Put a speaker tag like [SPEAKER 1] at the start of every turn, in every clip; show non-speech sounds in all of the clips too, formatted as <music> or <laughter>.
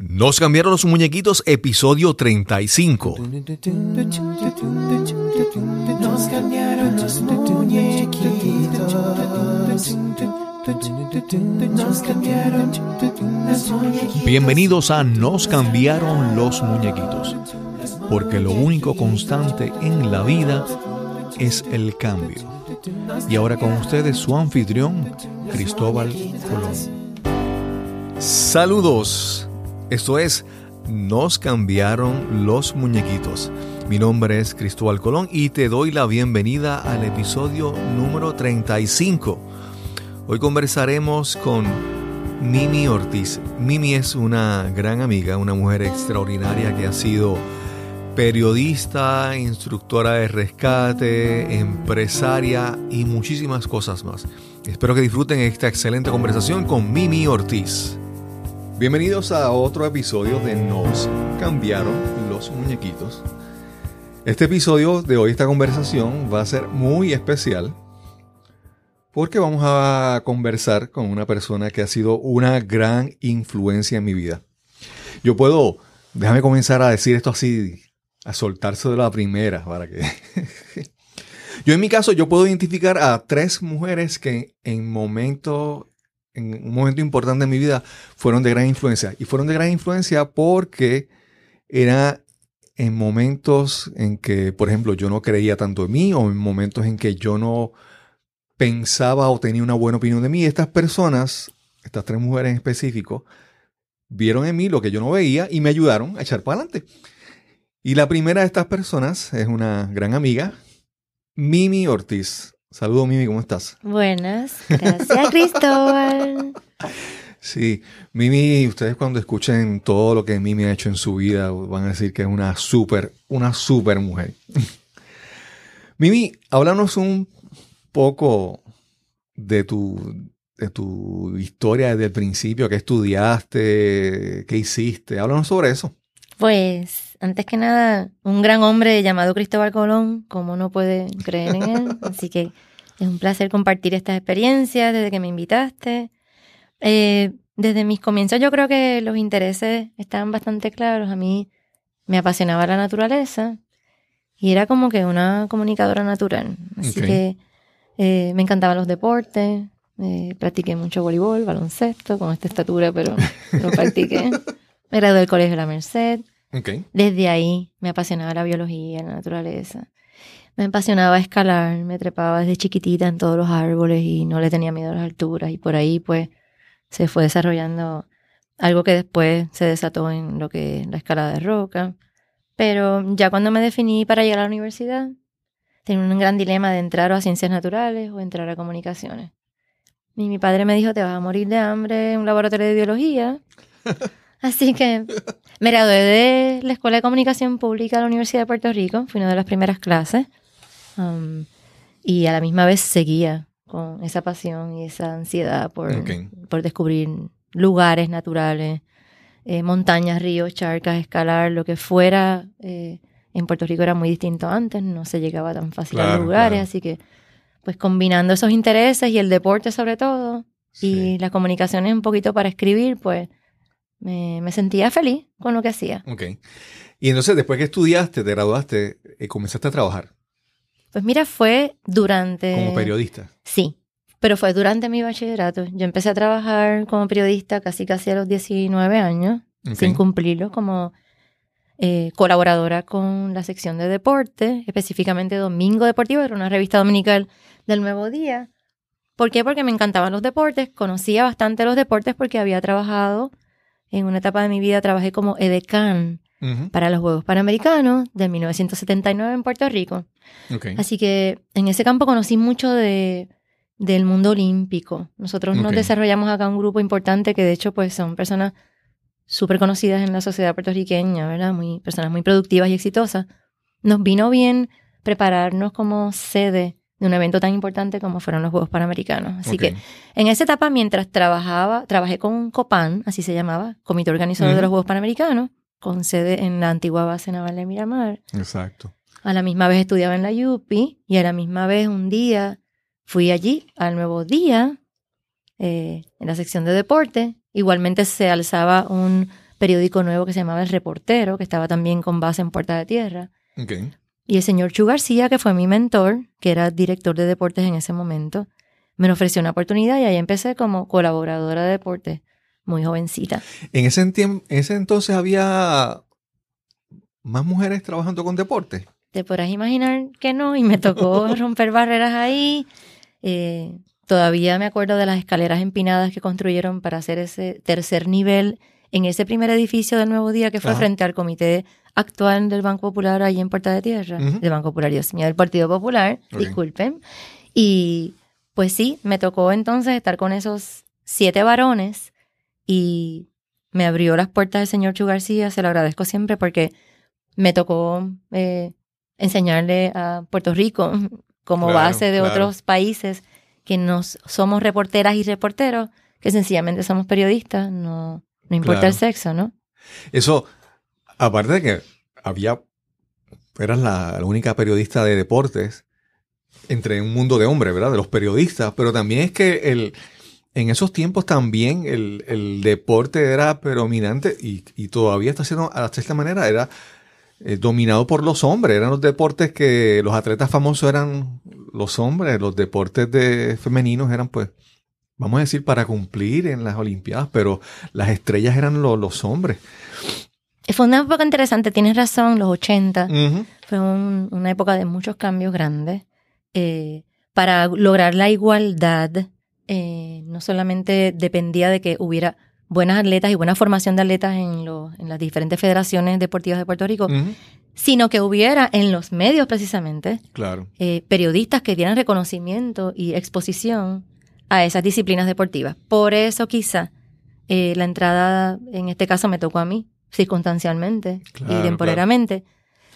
[SPEAKER 1] Nos cambiaron los muñequitos, episodio 35.
[SPEAKER 2] Nos cambiaron los muñequitos. Nos cambiaron los muñequitos.
[SPEAKER 1] Bienvenidos a Nos cambiaron los muñequitos. Porque lo único constante en la vida es el cambio. Y ahora con ustedes su anfitrión, Cristóbal Colón. Saludos. Esto es Nos cambiaron los muñequitos. Mi nombre es Cristóbal Colón y te doy la bienvenida al episodio número 35. Hoy conversaremos con Mimi Ortiz. Mimi es una gran amiga, una mujer extraordinaria que ha sido periodista, instructora de rescate, empresaria y muchísimas cosas más. Espero que disfruten esta excelente conversación con Mimi Ortiz. Bienvenidos a otro episodio de Nos cambiaron los muñequitos. Este episodio de hoy, esta conversación, va a ser muy especial porque vamos a conversar con una persona que ha sido una gran influencia en mi vida. Yo puedo, déjame comenzar a decir esto así, a soltarse de la primera, para que... <laughs> yo en mi caso, yo puedo identificar a tres mujeres que en momentos en un momento importante de mi vida, fueron de gran influencia. Y fueron de gran influencia porque era en momentos en que, por ejemplo, yo no creía tanto en mí o en momentos en que yo no pensaba o tenía una buena opinión de mí. Estas personas, estas tres mujeres en específico, vieron en mí lo que yo no veía y me ayudaron a echar para adelante. Y la primera de estas personas es una gran amiga, Mimi Ortiz. Saludos, Mimi, ¿cómo estás?
[SPEAKER 3] Buenas, gracias, <laughs> Cristóbal.
[SPEAKER 1] Sí, Mimi, ustedes cuando escuchen todo lo que Mimi ha hecho en su vida van a decir que es una súper, una súper mujer. <laughs> Mimi, háblanos un poco de tu, de tu historia desde el principio, qué estudiaste, qué hiciste. Háblanos sobre eso.
[SPEAKER 3] Pues, antes que nada, un gran hombre llamado Cristóbal Colón, como no puede creer en él. <laughs> Así que es un placer compartir estas experiencias desde que me invitaste. Eh, desde mis comienzos yo creo que los intereses estaban bastante claros. A mí me apasionaba la naturaleza y era como que una comunicadora natural. Así que eh, me encantaban los deportes. Eh, practiqué mucho voleibol, baloncesto, con esta estatura, pero <laughs> lo practiqué. Me gradué del Colegio de la Merced. Desde ahí me apasionaba la biología, la naturaleza. Me apasionaba escalar, me trepaba desde chiquitita en todos los árboles y no le tenía miedo a las alturas. Y por ahí, pues, se fue desarrollando algo que después se desató en lo que la escalada de roca. Pero ya cuando me definí para llegar a la universidad, tenía un gran dilema de entrar a ciencias naturales o entrar a comunicaciones. Y mi padre me dijo, te vas a morir de hambre en un laboratorio de biología. <laughs> Así que me gradué de la Escuela de Comunicación Pública de la Universidad de Puerto Rico, fui una de las primeras clases, um, y a la misma vez seguía con esa pasión y esa ansiedad por, por descubrir lugares naturales, eh, montañas, ríos, charcas, escalar, lo que fuera. Eh, en Puerto Rico era muy distinto antes, no se llegaba tan fácil a lugares, así que pues combinando esos intereses y el deporte sobre todo, y las comunicaciones un poquito para escribir, pues me, me, sentía feliz con lo que hacía.
[SPEAKER 1] Ok. Y entonces, después que estudiaste, te graduaste, eh, comenzaste a trabajar.
[SPEAKER 3] Pues mira, fue durante...
[SPEAKER 1] Como periodista.
[SPEAKER 3] Sí, pero fue durante mi bachillerato. Yo empecé a trabajar como periodista casi casi a los 19 años, sin cumplirlo, como eh, colaboradora con la sección de deporte, específicamente Domingo Deportivo, era una revista dominical del Nuevo Día. ¿Por qué? Porque me encantaban los deportes, conocía bastante los deportes porque había trabajado en una etapa de mi vida trabajé como edecán para los Juegos Panamericanos de 1979 en Puerto Rico. Así que en ese campo conocí mucho de, del mundo olímpico. Nosotros nos desarrollamos acá un grupo importante que de hecho pues son personas súper conocidas en la sociedad puertorriqueña, ¿verdad? Muy, personas muy productivas y exitosas. Nos vino bien prepararnos como sede de un evento tan importante como fueron los Juegos Panamericanos. Así que en esa etapa, mientras trabajaba, trabajé con COPAN, así se llamaba, Comité Organizador de los Juegos Panamericanos, con sede en la antigua base naval de Miramar.
[SPEAKER 1] Exacto.
[SPEAKER 3] A la misma vez estudiaba en la UPI y a la misma vez un día fui allí al nuevo día, eh, en la sección de deporte. Igualmente se alzaba un periódico nuevo que se llamaba El Reportero, que estaba también con base en Puerta de Tierra. Y el señor Chu García, que fue mi mentor, que era director de deportes en ese momento, me ofreció una oportunidad y ahí empecé como colaboradora de deportes, muy jovencita.
[SPEAKER 1] En ese, en ese entonces había más mujeres trabajando con deporte.
[SPEAKER 3] Te podrás imaginar que no, y me tocó <laughs> romper barreras ahí. Eh, todavía me acuerdo de las escaleras empinadas que construyeron para hacer ese tercer nivel en ese primer edificio del Nuevo Día que fue
[SPEAKER 1] Ajá.
[SPEAKER 3] frente al comité actual del Banco Popular allí en Puerta de Tierra, del Banco Popular, Dios mío, del Partido Popular, disculpen. Y pues sí, me tocó entonces estar con esos siete varones y me abrió las puertas el señor Chu García, se lo agradezco siempre porque me tocó eh, enseñarle a Puerto Rico como
[SPEAKER 1] Claro,
[SPEAKER 3] base de
[SPEAKER 1] claro.
[SPEAKER 3] otros países que nos somos reporteras y reporteros, que sencillamente somos periodistas, no, no importa
[SPEAKER 1] Claro.
[SPEAKER 3] el sexo, ¿no?
[SPEAKER 1] Eso, aparte de que había, eras la, única periodista de deportes entre un mundo de hombres, ¿verdad? De los periodistas, pero también es que el, en esos tiempos también el, el deporte era predominante y, y todavía está siendo, hasta esta manera, era eh, dominado por los hombres. Eran los deportes que los atletas famosos eran los hombres, los deportes de femeninos eran pues, vamos a decir, para cumplir en las Olimpiadas, pero las estrellas eran lo- los hombres.
[SPEAKER 3] Fue una época interesante, tienes razón, los 80.
[SPEAKER 1] Ujú.
[SPEAKER 3] Fue un- una época de muchos cambios grandes. Eh, para lograr la igualdad, eh, no solamente dependía de que hubiera buenas atletas y buena formación de atletas en, los- en las diferentes federaciones deportivas de Puerto Rico, sino que hubiera en los medios precisamente
[SPEAKER 1] Claro.
[SPEAKER 3] eh, periodistas que dieran reconocimiento y exposición a esas disciplinas deportivas. Por eso quizá eh, la entrada, en este caso me tocó a mí, circunstancialmente
[SPEAKER 1] Claro,
[SPEAKER 3] y temporalmente,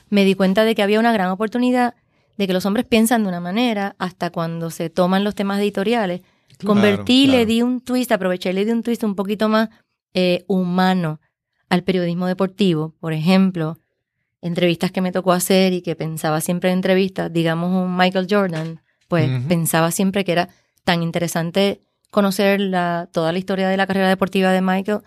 [SPEAKER 3] me di cuenta de que había una gran oportunidad de que los hombres piensan de una manera hasta cuando se toman los temas editoriales. Convertí,
[SPEAKER 1] claro.
[SPEAKER 3] le di un twist, aproveché y le di un twist un poquito más eh, humano al periodismo deportivo. Por ejemplo, entrevistas que me tocó hacer y que pensaba siempre en entrevistas, digamos un Michael Jordan, pues pensaba siempre que era tan interesante conocer la, toda la historia de la carrera deportiva de Michael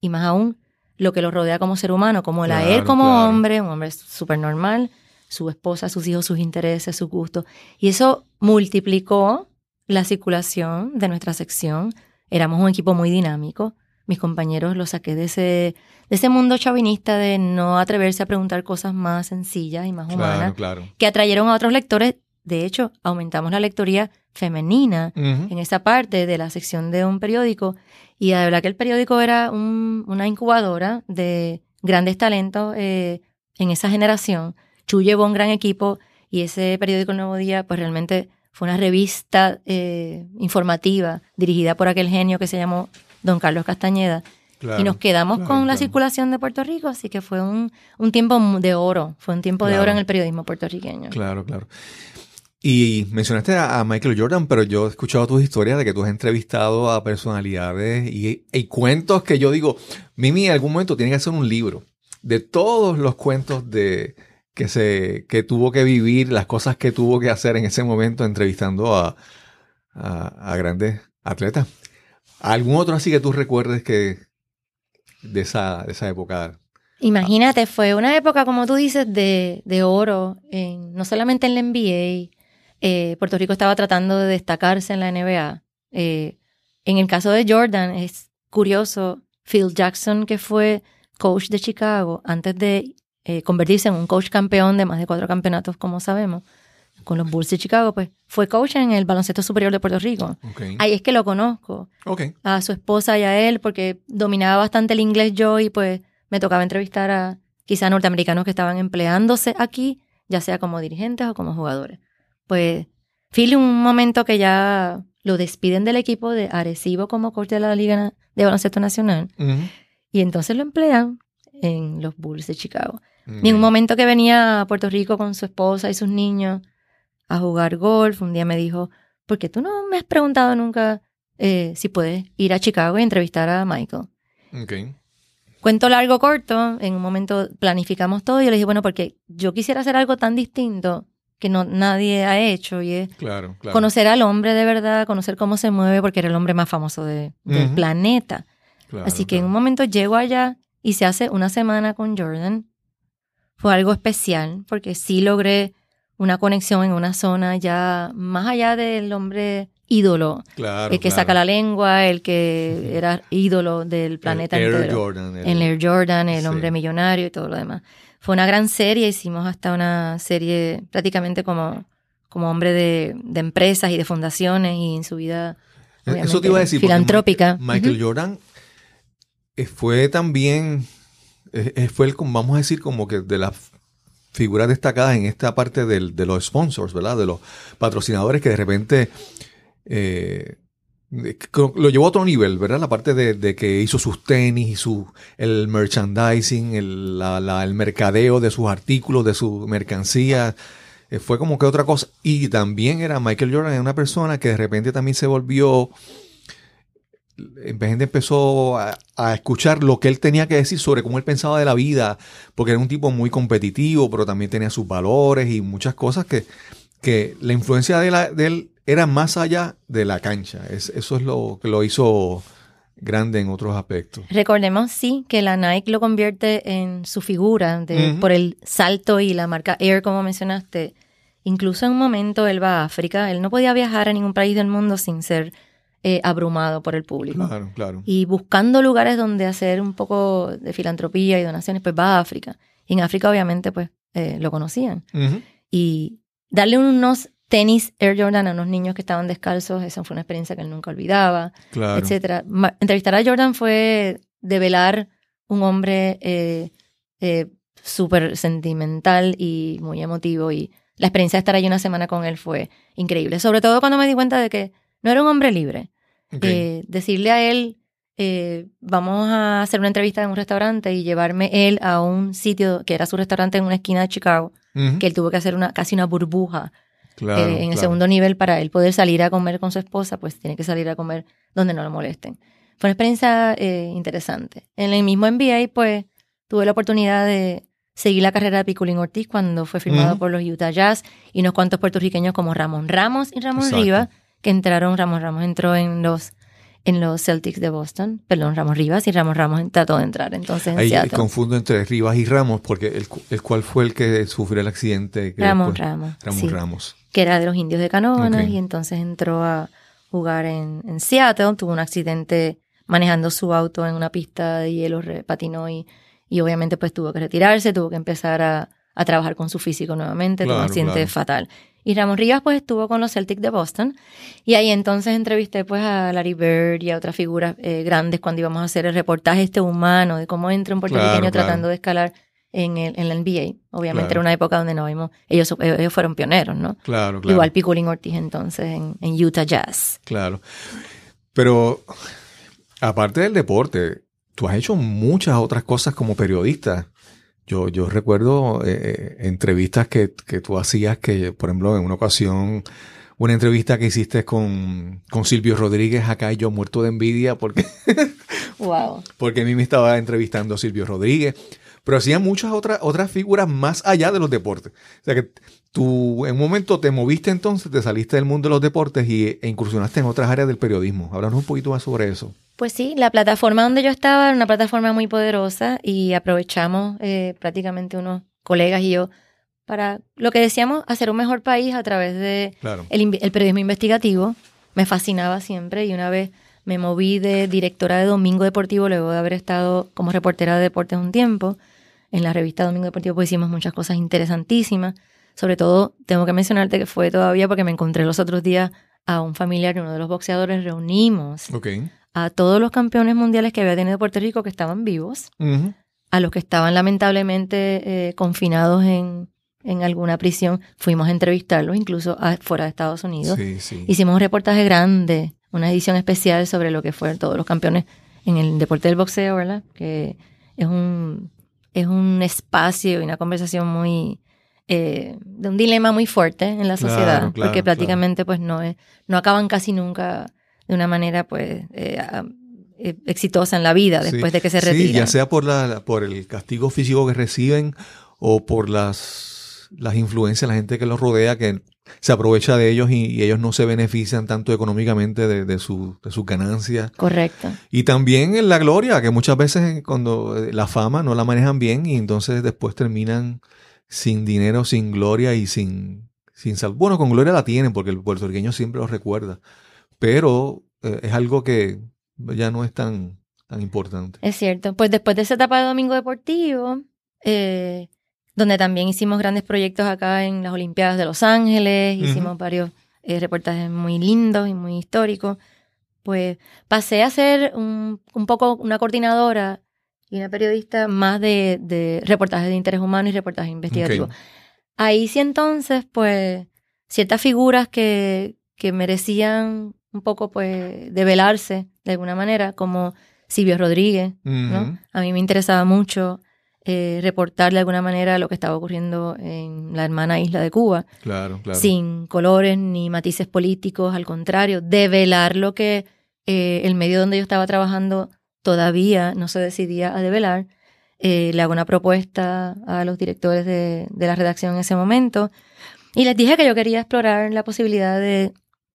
[SPEAKER 3] y más aún lo que lo rodea como ser humano, como él a él como
[SPEAKER 1] claro.
[SPEAKER 3] hombre, un hombre súper normal, su esposa, sus hijos, sus intereses, sus gustos. Y eso multiplicó la circulación de nuestra sección. Éramos un equipo muy dinámico. Mis compañeros los saqué de ese, de ese mundo chauvinista de no atreverse a preguntar cosas más sencillas y más humanas,
[SPEAKER 1] Claro, claro.
[SPEAKER 3] que atrayeron a otros lectores. De hecho, aumentamos la lectoría femenina en esa parte de la sección de un periódico. Y de verdad que el periódico era un- una incubadora de grandes talentos eh, en esa generación. Chu llevó un gran equipo y ese periódico El Nuevo Día, pues realmente fue una revista eh, informativa dirigida por aquel genio que se llamó Don Carlos Castañeda.
[SPEAKER 1] Claro,
[SPEAKER 3] y nos quedamos
[SPEAKER 1] claro,
[SPEAKER 3] con la circulación de Puerto Rico, así que fue un, un tiempo de oro, fue un tiempo de oro en el periodismo puertorriqueño.
[SPEAKER 1] Claro, claro. Y mencionaste a, Michael Jordan, pero yo he escuchado tus historias de que tú has entrevistado a personalidades y, y cuentos que yo digo, Mimi en algún momento tiene que hacer un libro de todos los cuentos de que se que tuvo que vivir, las cosas que tuvo que hacer en ese momento entrevistando a, a, grandes atletas. ¿Algún otro así que tú recuerdes que de esa, esa época?
[SPEAKER 3] Imagínate, fue una época, como tú dices, de, de oro, no solamente en la NBA. Eh, Puerto Rico estaba tratando de destacarse en la NBA. Eh, en el caso de Jordan, es curioso, Phil Jackson, que fue coach de Chicago, antes de eh, convertirse en un coach campeón de más de cuatro campeonatos, como sabemos, con los Bulls de Chicago, pues fue coach en el baloncesto superior de Puerto Rico. Ahí es que lo conozco a su esposa y a él porque dominaba bastante el inglés yo y pues me tocaba entrevistar a quizá norteamericanos que estaban empleándose aquí, ya sea como dirigentes o como jugadores. Pues Phil, un momento que ya lo despiden del equipo de Arecibo como coach de la Liga de Baloncesto Nacional. Y entonces lo emplean en los Bulls de Chicago. Y en un momento que venía a Puerto Rico con su esposa y sus niños a jugar golf, un día me dijo, ¿por qué tú no me has preguntado nunca eh, si puedes ir a Chicago y entrevistar a Michael? Cuento largo, corto, en un momento planificamos todo y yo le dije, bueno, porque yo quisiera hacer algo tan distinto que no nadie ha hecho y es
[SPEAKER 1] Claro, claro.
[SPEAKER 3] conocer al hombre de verdad, conocer cómo se mueve, porque era el hombre más famoso de- del planeta.
[SPEAKER 1] Claro,
[SPEAKER 3] Así que en un momento llego allá y se hace una semana con Jordan. Fue algo especial porque sí logré una conexión en una zona ya más allá del hombre ídolo,
[SPEAKER 1] Claro.
[SPEAKER 3] el que
[SPEAKER 1] claro.
[SPEAKER 3] saca la lengua, el que <laughs> era ídolo del planeta
[SPEAKER 1] El Air
[SPEAKER 3] entero.
[SPEAKER 1] Jordan. el-
[SPEAKER 3] el Air Jordan, el
[SPEAKER 1] sí.
[SPEAKER 3] hombre millonario y todo lo demás. Fue una gran serie, hicimos hasta una serie prácticamente como, como hombre de, de empresas y de fundaciones y en su vida
[SPEAKER 1] Eso
[SPEAKER 3] obviamente,
[SPEAKER 1] te iba a decir. porque
[SPEAKER 3] filantrópica.
[SPEAKER 1] Michael. Jordan eh, fue también, eh, eh, fue el, vamos a decir, como que de las figuras destacadas en esta parte del- de los sponsors, ¿verdad? De los patrocinadores que de repente eh, lo llevó a otro nivel, ¿verdad? La parte de, que hizo sus tenis y su, el merchandising, el, el mercadeo de sus artículos, de su mercancía. Eh, fue como que otra cosa. Y también era Michael Jordan, una persona que de repente también se volvió la gente empezó a, a escuchar lo que él tenía que decir sobre cómo él pensaba de la vida, porque era un tipo muy competitivo, pero también tenía sus valores y muchas cosas que, que la influencia de, la- de él era más allá de la cancha. Es- eso es lo que lo hizo grande en otros aspectos.
[SPEAKER 3] Recordemos, sí, que la Nike lo convierte en su figura de, por el salto y la marca Air, como mencionaste. Incluso en un momento él va a África, él no podía viajar a ningún país del mundo sin ser eh, abrumado por el público.
[SPEAKER 1] Claro, claro.
[SPEAKER 3] Y buscando lugares donde hacer un poco de filantropía y donaciones, pues va a África. Y en África obviamente pues eh, lo conocían. Y darle unos tenis Air Jordan a unos niños que estaban descalzos, esa fue una experiencia que él nunca olvidaba
[SPEAKER 1] Claro.
[SPEAKER 3] etcétera. Entrevistar a Jordan fue develar un hombre eh, eh, súper sentimental y muy emotivo y la experiencia de estar allí una semana con él fue increíble. Sobre todo cuando me di cuenta de que no era un hombre libre. Eh, decirle a él, eh, vamos a hacer una entrevista en un restaurante y llevarme él a un sitio que era su restaurante en una esquina de Chicago, que él tuvo que hacer una casi una burbuja
[SPEAKER 1] Claro,
[SPEAKER 3] eh, en el segundo nivel para él poder salir a comer con su esposa, pues tiene que salir a comer donde no lo molesten. Fue una experiencia eh, interesante. En el mismo NBA, pues tuve la oportunidad de seguir la carrera de Piculín Ortiz cuando fue firmado por los Utah Jazz y unos cuantos puertorriqueños como Ramón Ramos y Ramón. Rivas, que entraron, Ramón Ramos entró en los en los Celtics de Boston, perdón, Ramos Rivas y Ramos Ramos trató de entrar entonces en
[SPEAKER 1] Ahí
[SPEAKER 3] Seattle.
[SPEAKER 1] confundo entre Rivas y Ramos, porque el, el cual fue el que sufrió el accidente. que
[SPEAKER 3] Ramón
[SPEAKER 1] después-
[SPEAKER 3] Ramos.
[SPEAKER 1] Ramón
[SPEAKER 3] sí.
[SPEAKER 1] Ramos.
[SPEAKER 3] que era de los indios de Canóvanas
[SPEAKER 1] Ok.
[SPEAKER 3] y entonces entró a jugar en, en Seattle, tuvo un accidente manejando su auto en una pista de hielo, patinó y, y obviamente pues tuvo que retirarse, tuvo que empezar a, a trabajar con su físico nuevamente, tuvo un accidente
[SPEAKER 1] claro.
[SPEAKER 3] fatal. Y Ramón Rivas pues estuvo con los Celtics de Boston y ahí entonces entrevisté pues a Larry Bird y a otras figuras eh, grandes cuando íbamos a hacer el reportaje este humano de cómo entra un puertorriqueño
[SPEAKER 1] Claro, claro.
[SPEAKER 3] tratando de escalar en, el, en la NBA. Obviamente
[SPEAKER 1] Claro.
[SPEAKER 3] era una época donde no vimos, ellos, ellos fueron pioneros, ¿no?
[SPEAKER 1] Claro, claro.
[SPEAKER 3] Igual Piculín Ortiz entonces en, en Utah Jazz.
[SPEAKER 1] Claro. Pero aparte del deporte, tú has hecho muchas otras cosas como periodista. Yo, yo recuerdo eh, eh, entrevistas que, que tú hacías que, por ejemplo, en una ocasión, una entrevista que hiciste con, con Silvio Rodríguez acá y yo muerto de envidia porque, <laughs>
[SPEAKER 3] Wow.
[SPEAKER 1] porque a mí me estaba entrevistando Silvio Rodríguez. Pero hacían muchas otras, otras figuras más allá de los deportes. O sea que tú en un momento te moviste entonces, te saliste del mundo de los deportes y, e incursionaste en otras áreas del periodismo. Háblanos un poquito más sobre eso.
[SPEAKER 3] Pues sí, la plataforma donde yo estaba era una plataforma muy poderosa y aprovechamos eh, prácticamente unos colegas y yo para lo que decíamos, hacer un mejor país a través de
[SPEAKER 1] Claro.
[SPEAKER 3] el, inve- el periodismo investigativo. Me fascinaba siempre y una vez me moví de directora de Domingo Deportivo luego de haber estado como reportera de deportes un tiempo. En la revista Domingo Deportivo pues hicimos muchas cosas interesantísimas. Sobre todo, tengo que mencionarte que fue todavía porque me encontré los otros días a un familiar de uno de los boxeadores. Reunimos a todos los campeones mundiales que había tenido Puerto Rico que estaban vivos, a los que estaban lamentablemente eh, confinados en, en alguna prisión, fuimos a entrevistarlos, incluso a- fuera de Estados Unidos.
[SPEAKER 1] Sí, sí.
[SPEAKER 3] Hicimos un reportaje grande, una edición especial sobre lo que fueron todos los campeones en el deporte del boxeo, ¿verdad? Que es un, es un espacio y una conversación muy... eh, de un dilema muy fuerte en la
[SPEAKER 1] Claro,
[SPEAKER 3] sociedad,
[SPEAKER 1] claro,
[SPEAKER 3] porque
[SPEAKER 1] claro.
[SPEAKER 3] prácticamente pues no es, no acaban casi nunca de una manera pues eh, eh, exitosa en la vida
[SPEAKER 1] Sí.
[SPEAKER 3] después de que se
[SPEAKER 1] Sí,
[SPEAKER 3] retiran.
[SPEAKER 1] ya sea por, la, por el castigo físico que reciben o por las las influencias, la gente que los rodea, que se aprovecha de ellos y, y ellos no se benefician tanto económicamente de, de, su, de sus ganancias.
[SPEAKER 3] Correcto.
[SPEAKER 1] Y también en la gloria, que muchas veces cuando eh, la fama no la manejan bien y entonces después terminan sin dinero, sin gloria y sin, sin sal. Bueno, con gloria la tienen porque el puertorriqueño siempre los recuerda, pero eh, es algo que ya no es tan, tan importante.
[SPEAKER 3] Es cierto. Pues después de esa etapa de Domingo Deportivo, eh, donde también hicimos grandes proyectos acá en las Olimpiadas de Los Ángeles, hicimos varios eh, reportajes muy lindos y muy históricos, pues pasé a ser un, un poco una coordinadora y una periodista más de, de reportajes de interés humano y reportajes investigativos. Ahí sí entonces, pues, ciertas figuras que, que merecían un poco, pues, develarse de alguna manera, como Silvio Rodríguez, ¿no? A mí me interesaba mucho eh, reportar de alguna manera lo que estaba ocurriendo en la hermana isla de Cuba,
[SPEAKER 1] Claro, claro.
[SPEAKER 3] sin colores ni matices políticos, al contrario, develar lo que eh, el medio donde yo estaba trabajando todavía no se decidía a develar. Eh, le hago una propuesta a los directores de, de la redacción en ese momento y les dije que yo quería explorar la posibilidad de,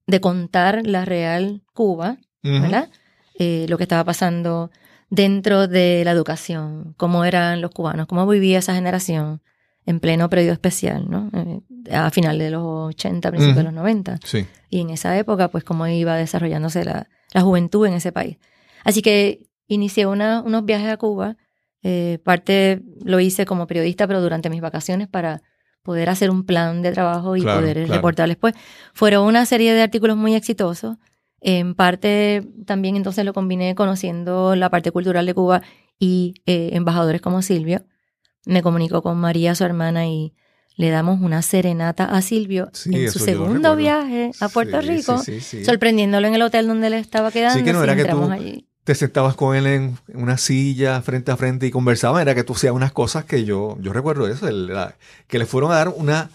[SPEAKER 3] de contar la real Cuba,
[SPEAKER 1] Ujú.
[SPEAKER 3] ¿verdad? Eh, lo que estaba pasando dentro de la educación, cómo eran los cubanos, cómo vivía esa generación en pleno periodo especial, ¿no? Eh, a final de los 80, principios de los 90.
[SPEAKER 1] Sí.
[SPEAKER 3] Y en esa época, pues cómo iba desarrollándose la, la juventud en ese país. Así que inicié una- unos viajes a Cuba. Eh, parte lo hice como periodista, pero durante mis vacaciones para poder hacer un plan de trabajo y
[SPEAKER 1] Claro,
[SPEAKER 3] poder
[SPEAKER 1] claro.
[SPEAKER 3] reportar después. Fueron una serie de artículos muy exitosos. En parte también entonces lo combiné conociendo la parte cultural de Cuba y eh, embajadores como Silvio. Me comunico con María, su hermana, y le damos una serenata a Silvio
[SPEAKER 1] Sí,
[SPEAKER 3] en su segundo viaje a Puerto
[SPEAKER 1] Sí,
[SPEAKER 3] Rico,
[SPEAKER 1] sí,
[SPEAKER 3] sorprendiéndolo en el hotel donde él estaba quedando.
[SPEAKER 1] Sí, que no era que tú-
[SPEAKER 3] allí.
[SPEAKER 1] Te sentabas con él en una silla frente a frente y conversaban. Era que tú hacías unas cosas que yo, yo recuerdo eso, el- la- que le fueron a dar una,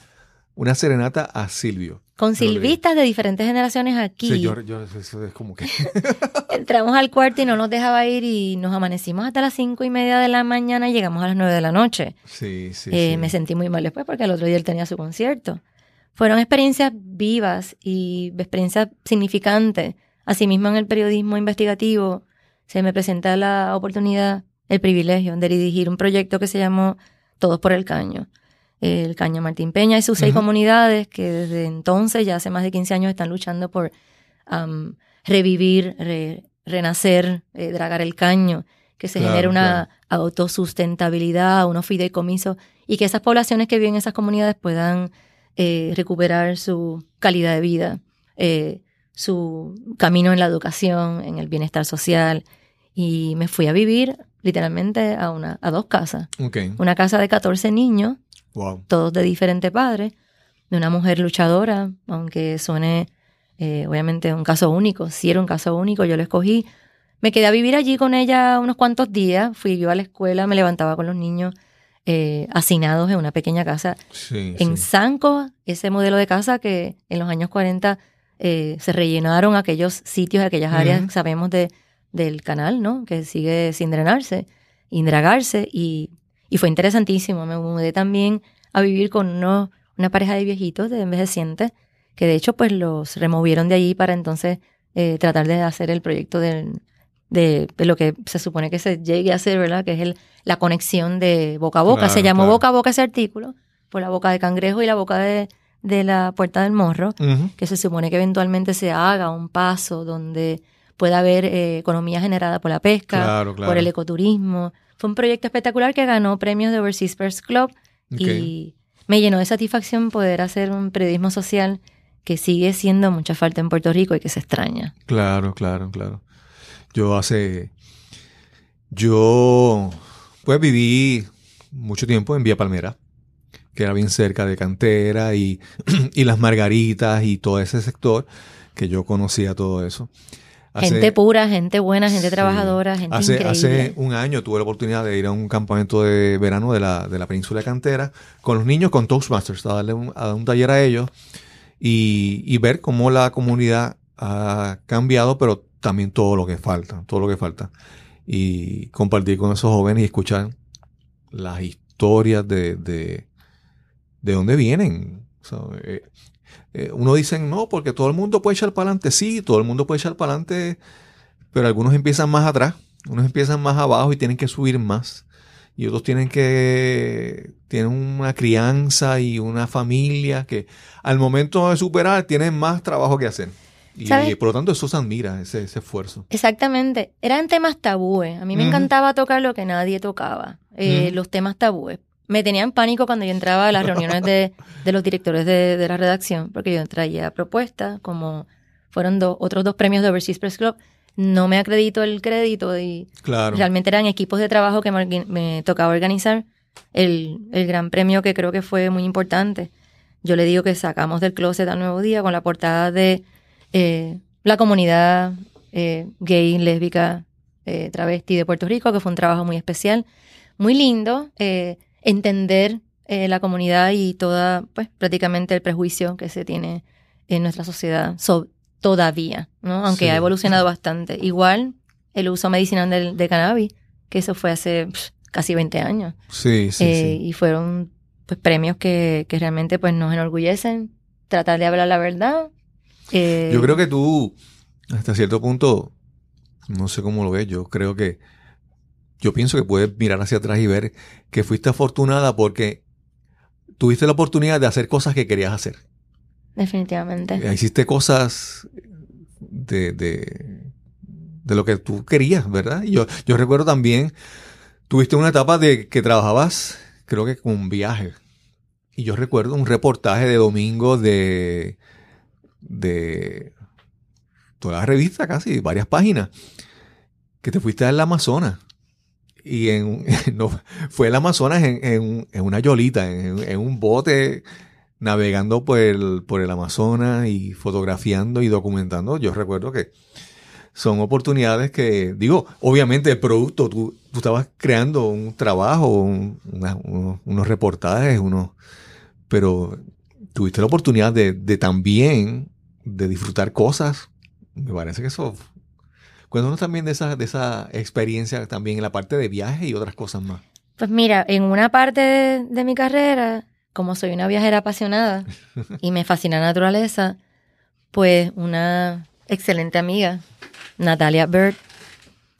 [SPEAKER 1] una serenata a Silvio.
[SPEAKER 3] Con silvistas de diferentes generaciones aquí.
[SPEAKER 1] Sí, yo, yo- eso es como que... <laughs>
[SPEAKER 3] Entramos al cuarto y no nos dejaba ir y nos amanecimos hasta las cinco y media de la mañana y llegamos a las nueve de la noche.
[SPEAKER 1] Sí, sí,
[SPEAKER 3] Eh,
[SPEAKER 1] sí.
[SPEAKER 3] Me sentí muy mal después porque el otro día él tenía su concierto. Fueron experiencias vivas y experiencias significantes. Asimismo, en el periodismo investigativo se me presenta la oportunidad, el privilegio de dirigir un proyecto que se llamó Todos por el Caño. El Caño Martín Peña y sus seis comunidades que desde entonces, ya hace más de 15 años, están luchando por revivir, re- renacer, eh, dragar el caño, que se
[SPEAKER 1] Claro,
[SPEAKER 3] genere una autosustentabilidad, unos fideicomisos y que esas poblaciones que viven en esas comunidades puedan eh, recuperar su calidad de vida, eh, su camino en la educación, en el bienestar social. Y me fui a vivir literalmente a, una, a dos casas. Una casa de 14 niños,
[SPEAKER 1] Wow.
[SPEAKER 3] todos de diferentes padres, de una mujer luchadora, aunque suene eh, obviamente un caso único, si era un caso único, yo lo escogí. Me quedé a vivir allí con ella unos cuantos días, fui yo a la escuela, me levantaba con los niños eh, hacinados en una pequeña casa
[SPEAKER 1] Sí,
[SPEAKER 3] en
[SPEAKER 1] sí.
[SPEAKER 3] Sanco, ese modelo de casa que en los años 40 eh, se rellenaron aquellos sitios, aquellas áreas,
[SPEAKER 1] Ujú.
[SPEAKER 3] sabemos, de, del canal, ¿no? Que sigue sin drenarse, indragarse y, y fue interesantísimo. Me mudé también a vivir con uno- una pareja de viejitos, de envejecientes, que de hecho pues los removieron de allí para entonces eh, tratar de hacer el proyecto del- de, de lo que se supone que se llegue a hacer, ¿verdad? Que es el, la conexión de boca a boca. se llamó
[SPEAKER 1] claro.
[SPEAKER 3] boca a boca ese artículo, por la boca de cangrejo y la boca de, de la puerta del morro, que se supone que eventualmente se haga un paso donde pueda haber eh, economía generada por la pesca,
[SPEAKER 1] claro.
[SPEAKER 3] por el ecoturismo. Fue un proyecto espectacular que ganó premios de Overseas Press Club y me llenó de satisfacción poder hacer un periodismo social que sigue siendo mucha falta en Puerto Rico y que se extraña.
[SPEAKER 1] Claro, claro, claro. Yo hace. Yo. Pues viví mucho tiempo en Vía Palmera, que era bien cerca de Cantera y, <clears throat> y las Margaritas y todo ese sector, que yo conocía todo eso. Hace-
[SPEAKER 3] gente pura, gente buena, gente
[SPEAKER 1] Sí.
[SPEAKER 3] trabajadora, gente
[SPEAKER 1] hace,
[SPEAKER 3] increíble.
[SPEAKER 1] hace un año tuve la oportunidad de ir a un campamento de verano de la, de la península de Cantera con los niños con Toastmasters, a darle un, a dar un taller a ellos y, y ver cómo la comunidad ha cambiado, pero también todo lo que falta, todo lo que falta. Y compartir con esos jóvenes y escuchar las historias de, de, ¿de dónde vienen? O sea, eh, eh, uno dice, no, porque todo el mundo puede echar para adelante. Sí, todo el mundo puede echar para adelante, pero algunos empiezan más atrás, unos empiezan más abajo y tienen que subir más. Y otros tienen que, tienen una crianza y una familia que al momento de superar tienen más trabajo que hacer. Y
[SPEAKER 3] ¿Sabes?
[SPEAKER 1] por lo tanto eso se admira, ese, ese esfuerzo.
[SPEAKER 3] Exactamente. Eran temas tabúes. A mí me encantaba tocar lo que nadie tocaba. Eh. Los temas tabúes. Me tenían pánico cuando yo entraba a las reuniones de, de los directores de, de la redacción, porque yo traía propuestas, como fueron dos, otros dos premios de Overseas Press Club. No me acredito el crédito y
[SPEAKER 1] Claro.
[SPEAKER 3] realmente eran equipos de trabajo que me, me tocaba organizar. El, el gran premio que creo que fue muy importante. Yo le digo que sacamos del closet al nuevo día con la portada de eh, la comunidad eh, gay, lésbica, eh, travesti de Puerto Rico, que fue un trabajo muy especial, muy lindo, eh, entender eh, la comunidad y toda, pues prácticamente el prejuicio que se tiene en nuestra sociedad so- todavía, ¿no? Aunque
[SPEAKER 1] Sí.
[SPEAKER 3] ha evolucionado bastante. Igual el uso medicinal del, de cannabis, que eso fue hace pff, casi 20 años.
[SPEAKER 1] Sí, sí,
[SPEAKER 3] Eh,
[SPEAKER 1] sí.
[SPEAKER 3] Y fueron pues, premios que, que realmente pues, nos enorgullecen. Tratar de hablar la verdad. Eh,
[SPEAKER 1] Yo creo que tú, hasta cierto punto, no sé cómo lo ves, yo creo que, yo pienso que puedes mirar hacia atrás y ver que fuiste afortunada porque tuviste la oportunidad de hacer cosas que querías hacer.
[SPEAKER 3] Definitivamente.
[SPEAKER 1] Eh, Hiciste cosas de, de, de lo que tú querías, ¿verdad? Y yo, yo recuerdo también, tuviste una etapa de que trabajabas, creo que con viajes. Y yo recuerdo un reportaje de domingo de, de toda la revista casi, varias páginas, que te fuiste al Amazonas. Y en, <laughs> no, fue el Amazonas en, en, una yolita, en, un bote navegando por el, por el Amazonas y fotografiando y documentando. Yo recuerdo que son oportunidades que, digo, obviamente el producto, tú, tú estabas creando un trabajo, unos reportajes, unos, pero tuviste la oportunidad de, de también de disfrutar cosas. Me parece que eso... Cuéntanos también de esa, de esa experiencia también en la parte de viaje y otras cosas más.
[SPEAKER 3] Pues mira, en una parte de, de mi carrera, como soy una viajera apasionada <laughs> y me fascina la naturaleza, pues una excelente amiga, Natalia Bird,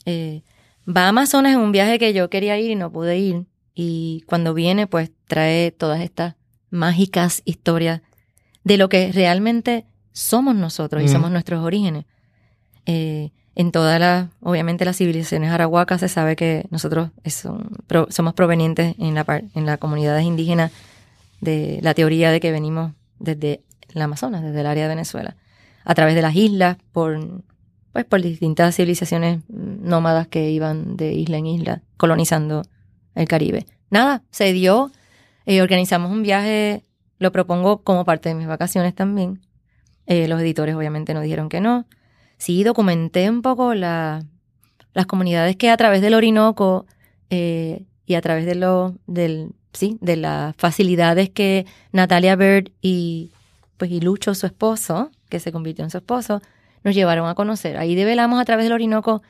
[SPEAKER 3] eh, va a Amazonas en un viaje que yo quería ir y no pude ir. Y cuando viene, pues trae todas estas mágicas historias de lo que realmente somos nosotros y
[SPEAKER 1] Mm.
[SPEAKER 3] somos nuestros orígenes. Eh, en todas las, obviamente las civilizaciones arahuacas se sabe que nosotros somos provenientes en la, en las comunidades indígenas de la teoría de que venimos desde el Amazonas, desde el área de Venezuela, a través de las islas, por, pues, por distintas civilizaciones nómadas que iban de isla en isla, colonizando el Caribe. Nada, se dio, eh, organizamos un viaje, lo propongo como parte de mis vacaciones también. Eh, los editores obviamente nos dijeron que no. Sí, documenté un poco la- las comunidades que a través del Orinoco eh, y a través de lo, del, sí, de las facilidades que Natalia Bird y, pues, y Lucho, su esposo, que se convirtió en su esposo, nos llevaron a conocer. Ahí develamos a través del Orinoco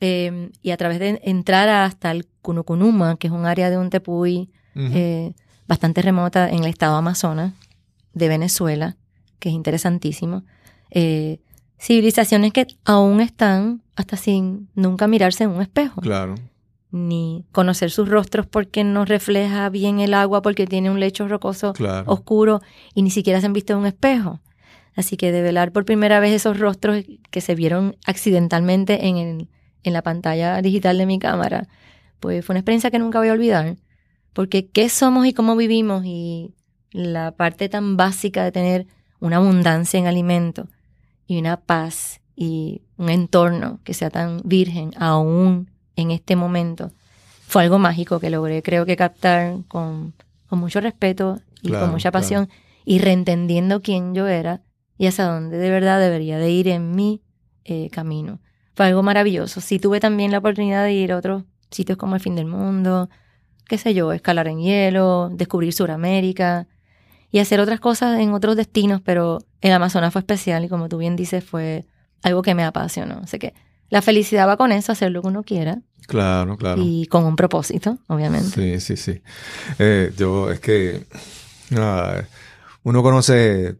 [SPEAKER 3] eh, y a través de entrar hasta el Cunucunuma, que es un área de un tepuy eh, bastante remota en el estado Amazonas de Venezuela, que es interesantísimo. Eh, civilizaciones que aún están hasta sin nunca mirarse en un espejo,
[SPEAKER 1] Claro.
[SPEAKER 3] ni conocer sus rostros porque no refleja bien el agua, porque tiene un lecho rocoso
[SPEAKER 1] Claro.
[SPEAKER 3] oscuro y ni siquiera se han visto en un espejo. Así que develar por primera vez esos rostros que se vieron accidentalmente en, el- en la pantalla digital de mi cámara, pues fue una experiencia que nunca voy a olvidar. Porque qué somos y cómo vivimos y la parte tan básica de tener una abundancia en alimento y una paz y un entorno que sea tan virgen aún en este momento, fue algo mágico que logré creo que captar con, con mucho respeto y
[SPEAKER 1] Claro,
[SPEAKER 3] con mucha pasión y reentendiendo quién yo era y hacia dónde de verdad debería de ir en mi eh, camino. Fue algo maravilloso. Sí tuve también la oportunidad de ir a otros sitios como el fin del mundo, qué sé yo, escalar en hielo, descubrir Sudamérica y hacer otras cosas en otros destinos, pero el Amazonas fue especial y como tú bien dices fue algo que me apasionó. Así que la felicidad va con eso, hacer lo que uno quiera
[SPEAKER 1] Claro, claro.
[SPEAKER 3] y con un propósito, obviamente.
[SPEAKER 1] Sí, sí, sí. Eh, yo, es que Ah, uno conoce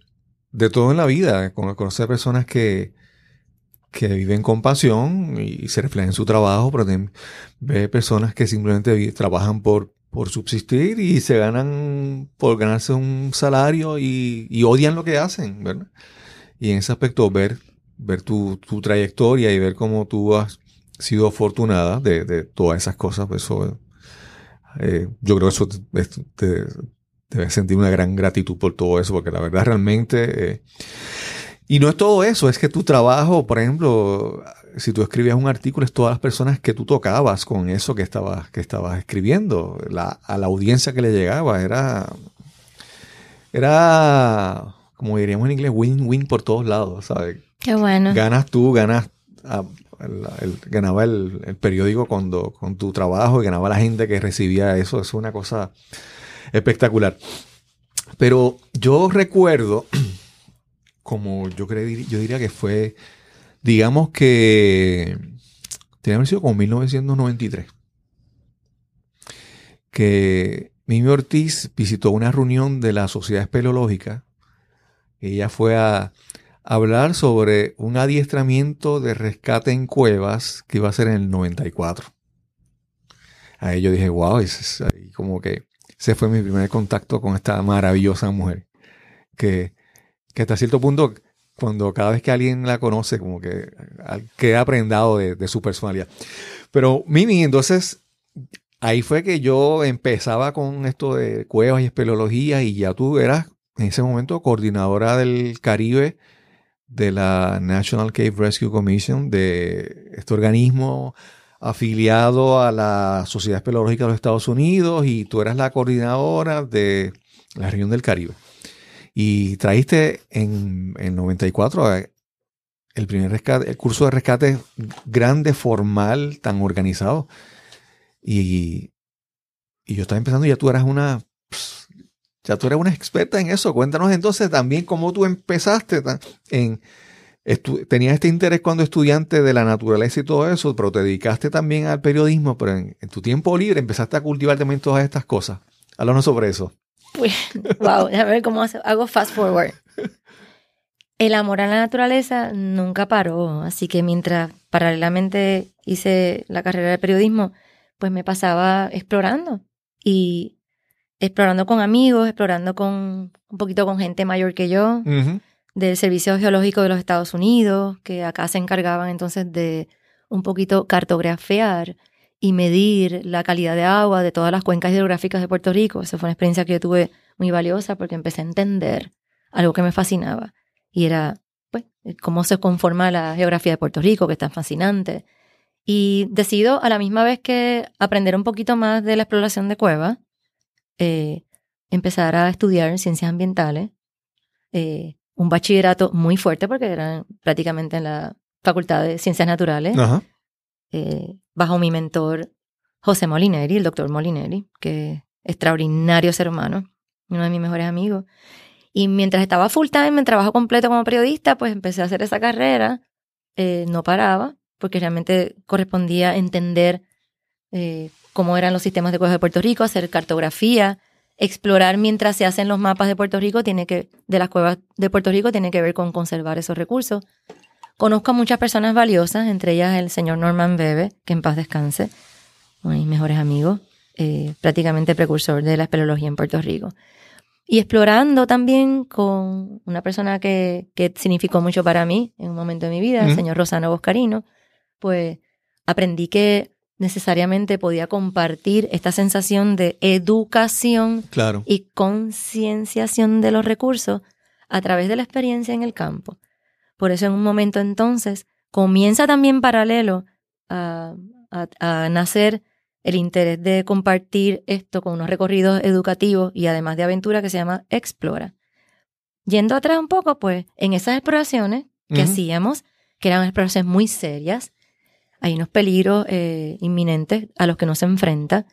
[SPEAKER 1] de todo en la vida, cono- conoce personas que, que viven con pasión y se reflejan en su trabajo, pero también ve personas que simplemente trabajan por, por subsistir y se ganan por ganarse un salario y, odian lo que hacen, ¿verdad? Y en ese aspecto ver, ver tu, tu trayectoria y ver cómo tú has sido afortunada de, de todas esas cosas, pues eso, eh, yo creo que eso te, te- debes sentir una gran gratitud por todo eso, porque la verdad realmente... eh, y no es todo eso, es que tu trabajo, por ejemplo, si tú escribías un artículo, es todas las personas que tú tocabas con eso que estabas, que estabas escribiendo, la, a la audiencia que le llegaba, era, era, como diríamos en inglés, win-win por todos lados, ¿sabes?
[SPEAKER 3] Qué bueno.
[SPEAKER 1] Ganas tú, ganas, ah, el- el- ganaba el, el periódico cuando, con tu trabajo y ganaba la gente que recibía eso, es una cosa espectacular. Pero yo recuerdo, <clears throat> como yo, cre- yo diría que fue, digamos que, sido como 1993, que Mimi Ortiz visitó una reunión de la Sociedad Espeleológica. Ella fue a hablar sobre un adiestramiento de rescate en cuevas que iba a ser en el 94. Ahí yo dije, wow, es como que ese fue mi primer contacto con esta maravillosa mujer. Que, que hasta cierto punto, cuando cada vez que alguien la conoce, como que al- queda prendado de, de su personalidad. Pero Mimi, entonces, ahí fue que yo empezaba con esto de cuevas y espeleología y ya tú eras en ese momento coordinadora del Caribe de la National Cave Rescue Commission, de este organismo afiliado a la Sociedad Espeleológica de los Estados Unidos y tú eras la coordinadora de la región del Caribe. Y traíste en el 94 eh, el primer rescate, el curso de rescate grande, formal, tan organizado. Y, y yo estaba empezando ya tú eras una, ya tú eres una experta en eso. Cuéntanos entonces también cómo tú empezaste en, tenías este interés cuando estudiante de la naturaleza y todo eso, pero te dedicaste también al periodismo, pero en, en tu tiempo libre empezaste a cultivar también todas estas cosas. Háblanos sobre eso.
[SPEAKER 3] Wow, déjame ver cómo hago fast forward. El amor a la naturaleza nunca paró, así que mientras paralelamente hice la carrera de periodismo, pues me pasaba explorando y explorando con amigos, explorando con un poquito con gente mayor que yo,
[SPEAKER 1] Ujú.
[SPEAKER 3] del Servicio Geológico de los Estados Unidos, que acá se encargaban entonces de un poquito cartografiar y medir la calidad de agua de todas las cuencas hidrográficas de Puerto Rico. Esa fue una experiencia que yo tuve muy valiosa porque empecé a entender algo que me fascinaba y era pues cómo se conforma la geografía de Puerto Rico, que es tan fascinante. Y decido a la misma vez que aprender un poquito más de la exploración de cuevas, eh, empezar a estudiar ciencias ambientales, eh, un bachillerato muy fuerte porque era prácticamente en la Facultad de Ciencias Naturales,
[SPEAKER 1] Ajá.
[SPEAKER 3] eh, bajo mi mentor José Molineri, el doctor Molineri, que extraordinario ser humano, uno de mis mejores amigos. Y mientras estaba full time en trabajo completo como periodista, pues empecé a hacer esa carrera. Eh, no paraba, porque realmente correspondía entender eh, cómo eran los sistemas de cuevas de Puerto Rico, hacer cartografía, explorar mientras se hacen los mapas de Puerto Rico, tiene que, de las cuevas de Puerto Rico, tiene que ver con conservar esos recursos. Conozco a muchas personas valiosas, entre ellas el señor Norman Bebe, que en paz descanse, uno de mis mejores amigos, eh, prácticamente precursor de la espeleología en Puerto Rico. Y explorando también con una persona que, que significó mucho para mí en un momento de mi vida, el señor Rosano Boscarino, pues aprendí que necesariamente podía compartir esta sensación de educación
[SPEAKER 1] Claro.
[SPEAKER 3] y concienciación de los recursos a través de la experiencia en el campo. Por eso en un momento entonces comienza también paralelo a, a- a nacer el interés de compartir esto con unos recorridos educativos y además de aventura que se llama Explora. Yendo atrás un poco, pues en esas exploraciones que hacíamos, que eran exploraciones muy serias, hay unos peligros eh, inminentes a los que no se enfrenta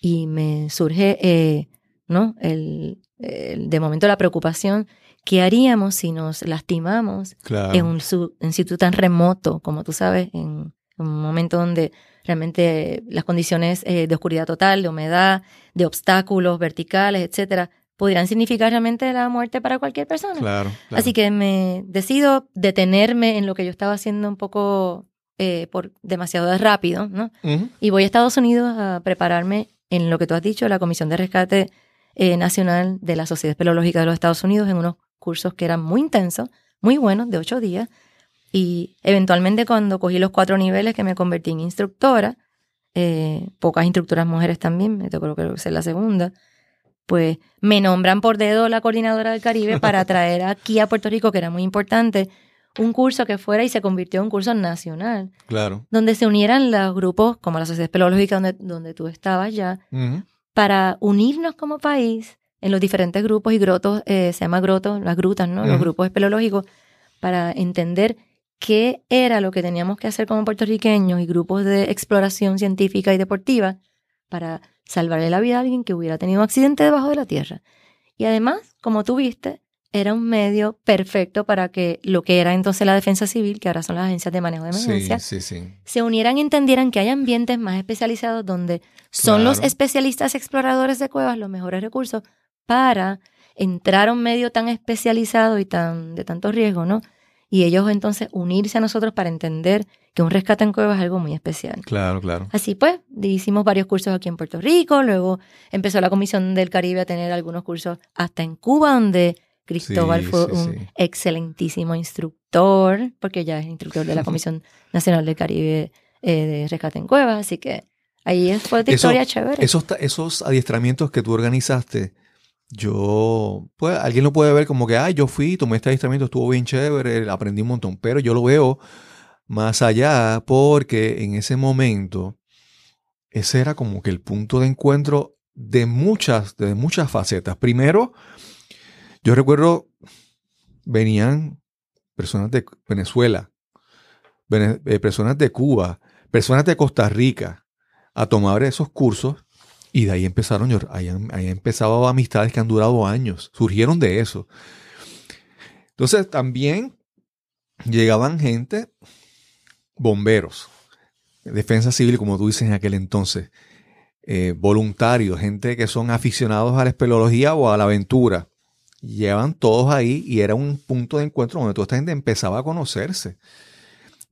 [SPEAKER 3] y me surge, eh, ¿no? El, el- de momento la preocupación, ¿qué haríamos si nos lastimamos
[SPEAKER 1] Claro.
[SPEAKER 3] en un su- en sitio tan remoto, como tú sabes, en, en un momento donde realmente las condiciones eh, de oscuridad total, de humedad, de obstáculos verticales, etcétera, pudieran significar realmente la muerte para cualquier persona.
[SPEAKER 1] Claro. claro.
[SPEAKER 3] Así que me decido detenerme en lo que yo estaba haciendo un poco eh, por demasiado rápido, ¿no? Y voy a Estados Unidos a prepararme en lo que tú has dicho, la Comisión de Rescate eh, Nacional de la Sociedad Espeleológica de los Estados Unidos, en unos cursos que eran muy intensos, muy buenos, de ocho días. Y eventualmente cuando cogí los cuatro niveles que me convertí en instructora, eh, pocas instructoras mujeres también, me tocó creo que ser la segunda, pues me nombran por dedo la coordinadora del Caribe para <laughs> traer aquí a Puerto Rico, que era muy importante, un curso que fuera y se convirtió en un curso nacional
[SPEAKER 1] Claro.
[SPEAKER 3] donde se unieran los grupos como la Sociedad Espeleológica donde, donde tú estabas ya,
[SPEAKER 1] Ujú.
[SPEAKER 3] para unirnos como país en los diferentes grupos y grotos, eh, se llama grotos, las grutas, ¿no? Los grupos espeleológicos, para entender qué era lo que teníamos que hacer como puertorriqueños y grupos de exploración científica y deportiva para salvarle la vida a alguien que hubiera tenido un accidente debajo de la tierra. Y además, como tú viste, era un medio perfecto para que lo que era entonces la defensa civil, que ahora son las agencias de manejo de
[SPEAKER 1] Sí,
[SPEAKER 3] emergencia,
[SPEAKER 1] sí, sí.
[SPEAKER 3] se unieran y entendieran que hay ambientes más especializados donde son los especialistas exploradores de cuevas los mejores recursos para entrar a un medio tan especializado y tan de tanto riesgo, ¿no? Y ellos entonces unirse a nosotros para entender que un rescate en cuevas es algo muy especial.
[SPEAKER 1] Claro, claro.
[SPEAKER 3] Así pues, hicimos varios cursos aquí en Puerto Rico, luego empezó la Comisión del Caribe a tener algunos cursos hasta en Cuba, donde Cristóbal
[SPEAKER 1] Sí,
[SPEAKER 3] fue
[SPEAKER 1] sí,
[SPEAKER 3] un
[SPEAKER 1] sí.
[SPEAKER 3] excelentísimo instructor, porque ya es instructor de la <laughs> Comisión Nacional del Caribe eh, de Rescate en Cuevas, así que ahí fue otra
[SPEAKER 1] Eso-
[SPEAKER 3] historia chévere.
[SPEAKER 1] Esos adiestramientos que tú organizaste, yo, pues alguien lo puede ver como que, ay, yo fui, tomé este adiestramiento, estuvo bien chévere, aprendí un montón, pero yo lo veo más allá porque en ese momento, ese era como que el punto de encuentro de muchas, de muchas facetas. Primero, yo recuerdo, venían personas de Venezuela, vene- eh, personas de Cuba, personas de Costa Rica a tomar esos cursos y de ahí empezaron, yo- ahí, ahí han empezado amistades que han durado años, surgieron de eso. Entonces también llegaban gente, bomberos, defensa civil, como tú dices en aquel entonces, eh, voluntarios, gente que son aficionados a la espeleología o a la aventura. Llevan todos ahí y era un punto de encuentro donde toda esta gente empezaba a conocerse.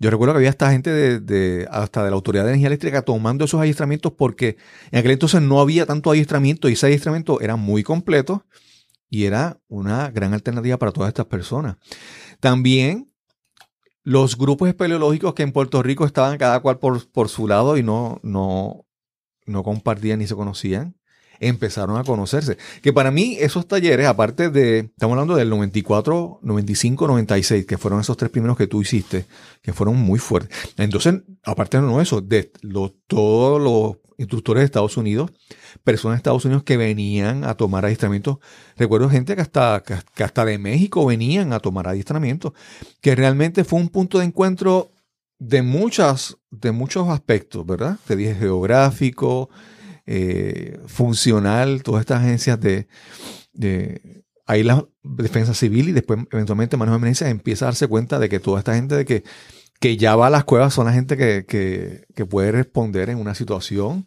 [SPEAKER 1] Yo recuerdo que había esta gente de, de- hasta de la Autoridad de Energía Eléctrica tomando esos adiestramientos porque en aquel entonces no había tanto adiestramiento y ese adiestramiento era muy completo y era una gran alternativa para todas estas personas. También los grupos espeleológicos que en Puerto Rico estaban cada cual por, por su lado y no, no, no compartían ni se conocían, empezaron a conocerse. Que para mí esos talleres, aparte de, estamos hablando del 94, 95, 96, que fueron esos tres primeros que tú hiciste, que fueron muy fuertes. Entonces, aparte de no eso, de todos los instructores de Estados Unidos, personas de Estados Unidos que venían a tomar adiestramientos. Recuerdo gente que hasta, que hasta de México venían a tomar adiestramientos, que realmente fue un punto de encuentro de muchas, de muchos aspectos, ¿verdad? Te dije geográfico, eh, funcional, todas estas agencias de, ahí la defensa civil y después eventualmente manejo de emergencias empieza a darse cuenta de que toda esta gente de que, que ya va a las cuevas son la gente que, que, puede responder en una situación,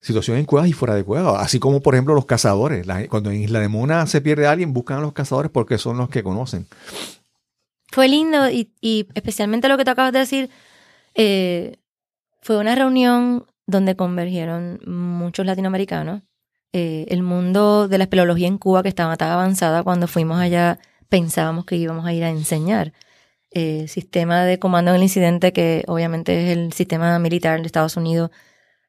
[SPEAKER 1] situación en cuevas y fuera de cuevas, así como por ejemplo los cazadores, cuando en Isla de Mona se pierde alguien, buscan a los cazadores porque son los que conocen.
[SPEAKER 3] Fue lindo y, especialmente lo que tú acabas de decir, eh, fue una reunión donde convergieron muchos latinoamericanos. Eh, el mundo de la espeleología en Cuba, que estaba tan avanzada, cuando fuimos allá pensábamos que íbamos a ir a enseñar. Eh, sistema de comando en el incidente, que obviamente es el sistema militar de Estados Unidos,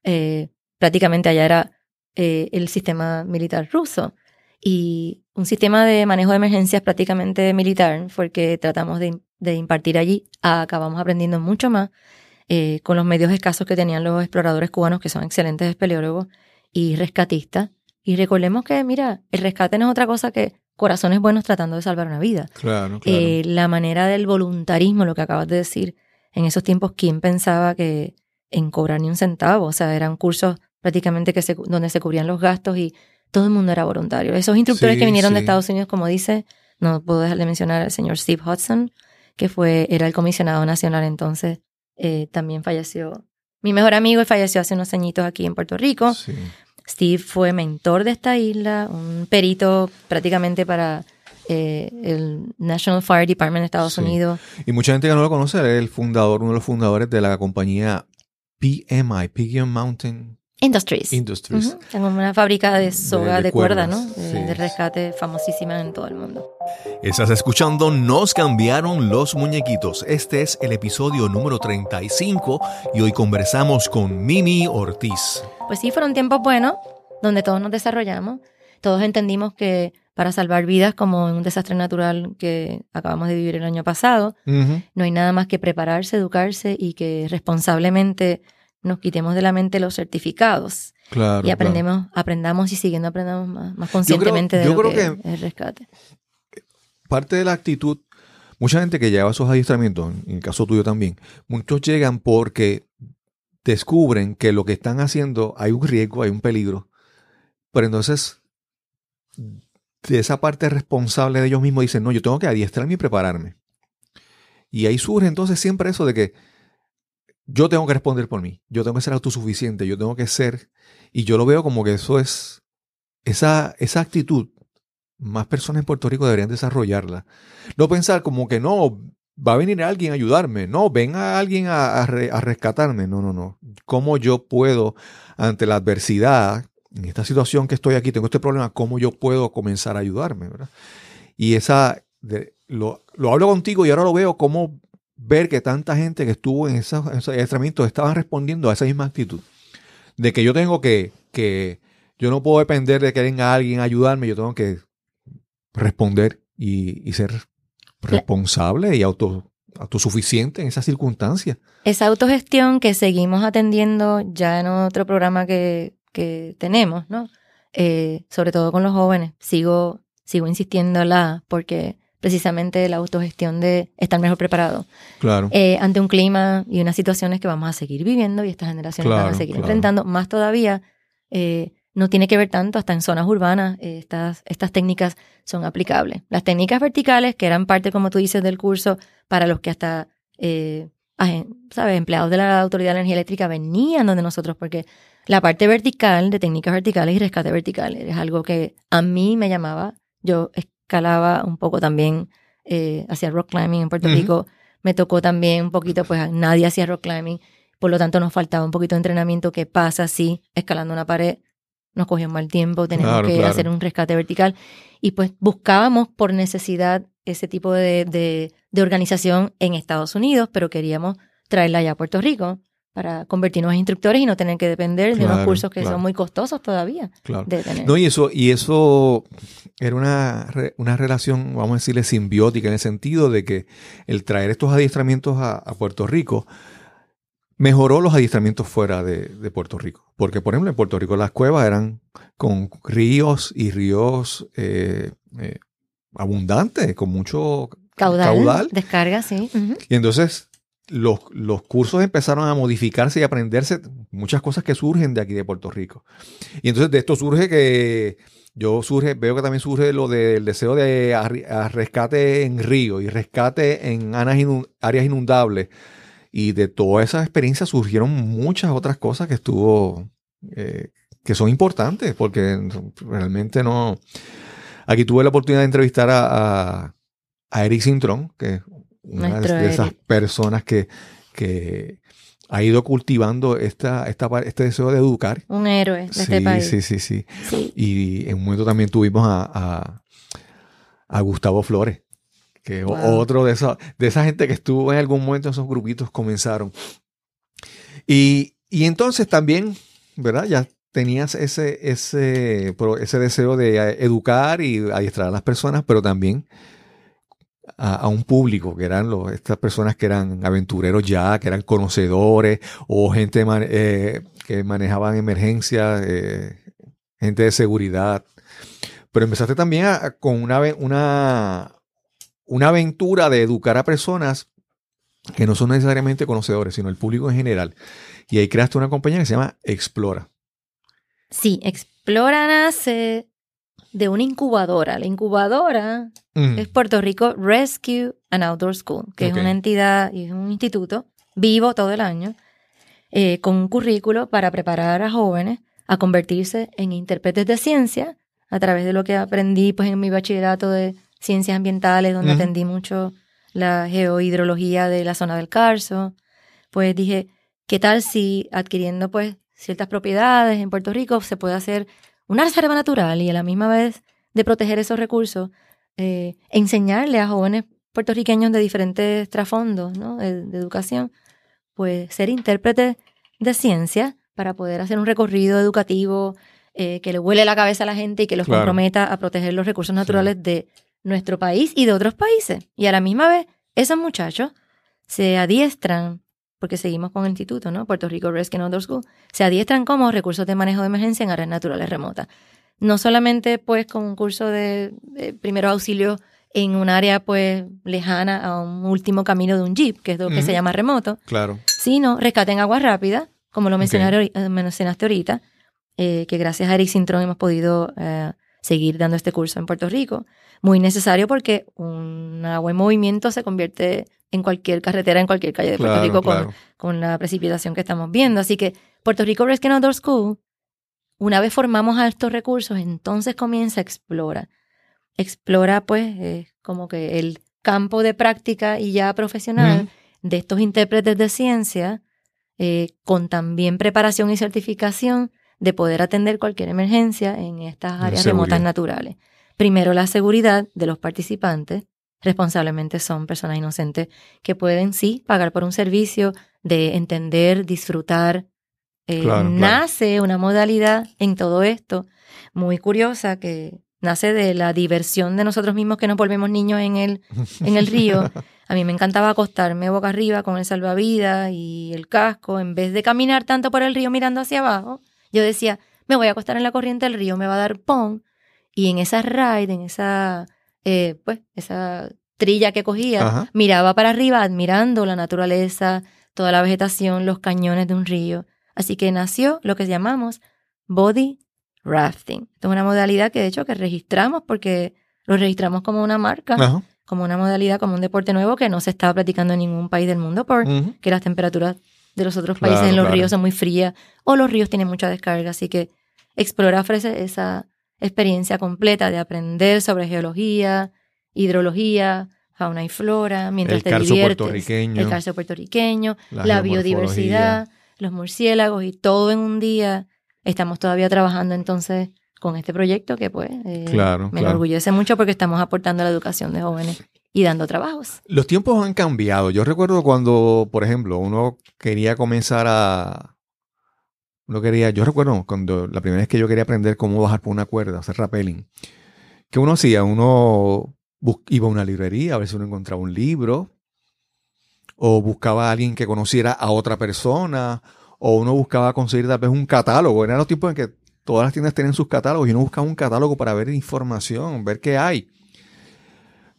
[SPEAKER 3] eh, prácticamente allá era eh, el sistema militar ruso. Y un sistema de manejo de emergencias prácticamente militar, porque tratamos de, de impartir allí. Acabamos aprendiendo mucho más eh, con los medios escasos que tenían los exploradores cubanos, que son excelentes espeleólogos y rescatistas. Y recordemos que, mira, el rescate no es otra cosa que corazones buenos tratando de salvar una vida.
[SPEAKER 1] Claro,
[SPEAKER 3] Eh, la manera del voluntarismo, lo que acabas de decir, en esos tiempos, ¿quién pensaba que en cobrar ni un centavo? O sea, eran cursos prácticamente que se, donde se cubrían los gastos y todo el mundo era voluntario. Esos instructores
[SPEAKER 1] Sí,
[SPEAKER 3] que vinieron de
[SPEAKER 1] sí.
[SPEAKER 3] Estados Unidos, como dice, no puedo dejar de mencionar al señor Steve Hudson, que fue, era el comisionado nacional entonces, eh, también falleció. Mi mejor amigo falleció hace unos añitos aquí en Puerto Rico.
[SPEAKER 1] Sí.
[SPEAKER 3] Steve fue mentor de esta isla, un perito prácticamente para eh, el National Fire Department de Estados
[SPEAKER 1] Sí.
[SPEAKER 3] Unidos.
[SPEAKER 1] Y mucha gente que no lo conoce, es el fundador, uno de los fundadores de la compañía PMI, Pigeon Mountain
[SPEAKER 3] Industries.
[SPEAKER 1] Industries.
[SPEAKER 3] Ujú, Tengo una fábrica de soga
[SPEAKER 1] de
[SPEAKER 3] de, cuerda, ¿no? De,
[SPEAKER 1] sí.
[SPEAKER 3] de rescate famosísima en todo el mundo.
[SPEAKER 1] Estás escuchando Nos cambiaron los muñequitos. Este es el episodio número 35 y hoy conversamos con Mimi Ortiz.
[SPEAKER 3] Pues sí, fueron tiempos buenos donde todos nos desarrollamos. Todos entendimos que para salvar vidas, como en un desastre natural que acabamos de vivir el año pasado,
[SPEAKER 1] Ujú.
[SPEAKER 3] no hay nada más que prepararse, educarse y que responsablemente nos quitemos de la mente los certificados
[SPEAKER 1] Claro.
[SPEAKER 3] y aprendemos, aprendamos y siguiendo aprendamos más, más
[SPEAKER 1] creo-
[SPEAKER 3] conscientemente de
[SPEAKER 1] yo
[SPEAKER 3] lo
[SPEAKER 1] creo
[SPEAKER 3] que,
[SPEAKER 1] que-
[SPEAKER 3] es el rescate.
[SPEAKER 1] parte de la actitud, mucha gente que lleva esos adiestramientos, en el caso tuyo también, muchos llegan porque descubren que lo que están haciendo hay un riesgo, hay un peligro, pero entonces de esa parte responsable de ellos mismos dicen, no, yo tengo que adiestrarme y prepararme. Y ahí surge entonces siempre eso de que yo tengo que responder por mí, yo tengo que ser autosuficiente, yo tengo que ser, y yo lo veo como que eso es, esa, esa actitud más personas en Puerto Rico deberían desarrollarla. No pensar como que no, va a venir alguien a ayudarme, no, venga alguien a, a a rescatarme. No, no, no. ¿Cómo yo puedo, ante la adversidad, en esta situación que estoy aquí, tengo este problema, cómo yo puedo comenzar a ayudarme? ¿verdad? Y esa, lo, lo hablo contigo y ahora lo veo como ver que tanta gente que estuvo en esos, en esos adiestramientos estaban respondiendo a esa misma actitud. De que yo tengo que, que, yo no puedo depender de que venga alguien a ayudarme, yo tengo que responder y, y ser responsable y auto, autosuficiente en esas circunstancias.
[SPEAKER 3] Esa autogestión que seguimos atendiendo ya en otro programa que, que tenemos, ¿no? Eh, sobre todo con los jóvenes, sigo, sigo insistiéndola porque precisamente la autogestión de estar mejor preparado
[SPEAKER 1] Claro.
[SPEAKER 3] eh, ante un clima y unas situaciones que vamos a seguir viviendo y estas generaciones van
[SPEAKER 1] Claro,
[SPEAKER 3] a seguir
[SPEAKER 1] claro.
[SPEAKER 3] enfrentando. Más todavía, eh, no tiene que ver tanto hasta en zonas urbanas, eh, estas, estas técnicas son aplicables. Las técnicas verticales, que eran parte, como tú dices, del curso, para los que hasta, ¿sabes? Empleados de la Autoridad de Energía Eléctrica venían donde nosotros, porque la parte vertical de técnicas verticales y rescate vertical es algo que a mí me llamaba. Yo escalaba un poco también, eh, hacía rock climbing en Puerto. Rico. Me tocó también un poquito, pues nadie hacía rock climbing. Por lo tanto, nos faltaba un poquito de entrenamiento. ¿Qué pasa si escalando una pared nos cogió mal tiempo? Tenemos
[SPEAKER 1] Claro,
[SPEAKER 3] que
[SPEAKER 1] claro.
[SPEAKER 3] hacer un rescate vertical. Y pues buscábamos por necesidad ese tipo de, de- de organización en Estados Unidos, pero queríamos traerla allá a Puerto Rico para convertirnos en instructores y no tener que depender de unos cursos que
[SPEAKER 1] claro.
[SPEAKER 3] son muy costosos todavía
[SPEAKER 1] Claro.
[SPEAKER 3] de tener.
[SPEAKER 1] No, y eso, y eso era una, una relación, vamos a decirle, simbiótica, en el sentido de que el traer estos adiestramientos a, a Puerto Rico mejoró los adiestramientos fuera de, de Puerto Rico. Porque, por ejemplo, en Puerto Rico las cuevas eran con ríos y ríos eh, eh, abundantes, con mucho
[SPEAKER 3] caudal,
[SPEAKER 1] caudal.
[SPEAKER 3] descarga, sí.
[SPEAKER 1] Y entonces los, los cursos empezaron a modificarse y aprenderse muchas cosas que surgen de aquí de Puerto Rico. Y entonces de esto surge que yo surge, veo que también surge lo del deseo de a rescate en río y rescate en áreas inundables. Y de toda esa experiencia surgieron muchas otras cosas que estuvo, eh, que son importantes, porque realmente no. Aquí tuve la oportunidad de entrevistar a, a, a Eric Cintrón, que es una de,
[SPEAKER 3] Nuestro
[SPEAKER 1] de esas
[SPEAKER 3] Eric.
[SPEAKER 1] personas que, que ha ido cultivando esta, esta, este deseo de educar.
[SPEAKER 3] Un héroe de
[SPEAKER 1] Sí,
[SPEAKER 3] este país.
[SPEAKER 1] sí, sí, sí.
[SPEAKER 3] Sí.
[SPEAKER 1] Y en un momento también tuvimos a, a, a Gustavo Flores, que
[SPEAKER 3] Wow.
[SPEAKER 1] otro de esos, de esa gente que estuvo en algún momento en esos grupitos comenzaron. Y, y entonces también, ¿verdad? Ya tenías ese, ese, ese deseo de eh, educar y adiestrar a las personas, pero también a, un público, que eran estas personas que eran aventureros ya, que eran conocedores, o gente eh, que manejaban emergencias, eh, gente de seguridad. Pero empezaste también a- con una, una, una aventura de educar a personas que no son necesariamente conocedores, sino el público en general. Y ahí creaste una compañía que se llama Explora.
[SPEAKER 3] Sí, Explora nace de una incubadora. La incubadora
[SPEAKER 1] Mm,
[SPEAKER 3] es Puerto Rico Rescue and Outdoor School, que es una entidad y es un instituto vivo todo el año, eh, con un currículo para preparar a jóvenes a convertirse en intérpretes de ciencia a través de lo que aprendí pues en mi bachillerato de ciencias ambientales, donde atendí mucho la geohidrología de la zona del Carso. Pues dije, ¿qué tal si adquiriendo pues ciertas propiedades en Puerto Rico se puede hacer una reserva natural y a la misma vez de proteger esos recursos, eh, enseñarle a jóvenes puertorriqueños de diferentes trasfondos ¿no? de, de educación, pues ser intérpretes de ciencia para poder hacer un recorrido educativo eh, que le huele la cabeza a la gente y que los
[SPEAKER 1] Claro.
[SPEAKER 3] comprometa a proteger los recursos naturales de nuestro país y de otros países. Y a la misma vez, esos muchachos se adiestran, porque seguimos con el instituto, ¿no? Puerto Rico Rescue and Outdoor School, se adiestran como recursos de manejo de emergencia en áreas naturales remotas. No solamente pues con un curso de, de primeros auxilios en un área pues lejana a un último camino de un jeep, que es lo que se llama remoto,
[SPEAKER 1] Claro.
[SPEAKER 3] sino rescate en agua rápida, como lo mencionaste, eh, mencionaste ahorita, eh, que gracias a Eric Sintron hemos podido eh, seguir dando este curso en Puerto Rico. Muy necesario porque un agua en movimiento se convierte en cualquier carretera, en cualquier calle de Puerto
[SPEAKER 1] Claro,
[SPEAKER 3] Rico con,
[SPEAKER 1] claro.
[SPEAKER 3] con la precipitación que estamos viendo. Así que Puerto Rico Rescue Outdoor School, una vez formamos a estos recursos, entonces comienza a explorar. Explora, pues, eh, como que el campo de práctica y ya profesional de estos intérpretes de ciencia, eh, con también preparación y certificación de poder atender cualquier emergencia en estas áreas remotas naturales. Primero, la seguridad de los participantes. Responsablemente son personas inocentes que pueden, sí, pagar por un servicio de entender, disfrutar. Eh,
[SPEAKER 1] Claro, claro.
[SPEAKER 3] nace una modalidad en todo esto muy curiosa que nace de la diversión de nosotros mismos que nos volvemos niños en el, en el río. <laughs> A mí me encantaba acostarme boca arriba con el salvavidas y el casco en vez de caminar tanto por el río mirando hacia abajo. Yo decía, me voy a acostar en la corriente del río, me va a dar pon. Y en esa ride, en esa, eh, pues, esa trilla que cogía,
[SPEAKER 1] Ajá.
[SPEAKER 3] miraba para arriba admirando la naturaleza, toda la vegetación, los cañones de un río. Así que nació lo que llamamos body rafting. Esto es una modalidad que de hecho que registramos porque lo registramos como una marca,
[SPEAKER 1] Ajá.
[SPEAKER 3] como una modalidad, como un deporte nuevo que no se estaba practicando en ningún país del mundo por
[SPEAKER 1] Ujú.
[SPEAKER 3] que las temperaturas de los otros países
[SPEAKER 1] Claro,
[SPEAKER 3] en los
[SPEAKER 1] claro.
[SPEAKER 3] ríos son muy frías o los ríos tienen mucha descarga. Así que Explora ofrece esa experiencia completa de aprender sobre geología, hidrología, fauna y flora, mientras
[SPEAKER 1] El
[SPEAKER 3] te
[SPEAKER 1] carso
[SPEAKER 3] diviertes.
[SPEAKER 1] puertorriqueño.
[SPEAKER 3] El calcio puertorriqueño,
[SPEAKER 1] La
[SPEAKER 3] biodiversidad, los murciélagos y todo en un día. Estamos todavía trabajando entonces con este proyecto que pues eh,
[SPEAKER 1] Claro,
[SPEAKER 3] me
[SPEAKER 1] claro.
[SPEAKER 3] enorgullece mucho porque estamos aportando a la educación de jóvenes y dando trabajos.
[SPEAKER 1] Los tiempos han cambiado. Yo recuerdo cuando, por ejemplo, uno quería comenzar a... Uno quería, yo recuerdo cuando la primera vez que yo quería aprender cómo bajar por una cuerda, hacer rappelling, que uno hacía, uno iba a una librería a ver si uno encontraba un libro, o buscaba a alguien que conociera a otra persona, o uno buscaba conseguir tal vez un catálogo. Eran los tiempos en que todas las tiendas tenían sus catálogos y uno buscaba un catálogo para ver información, ver qué hay.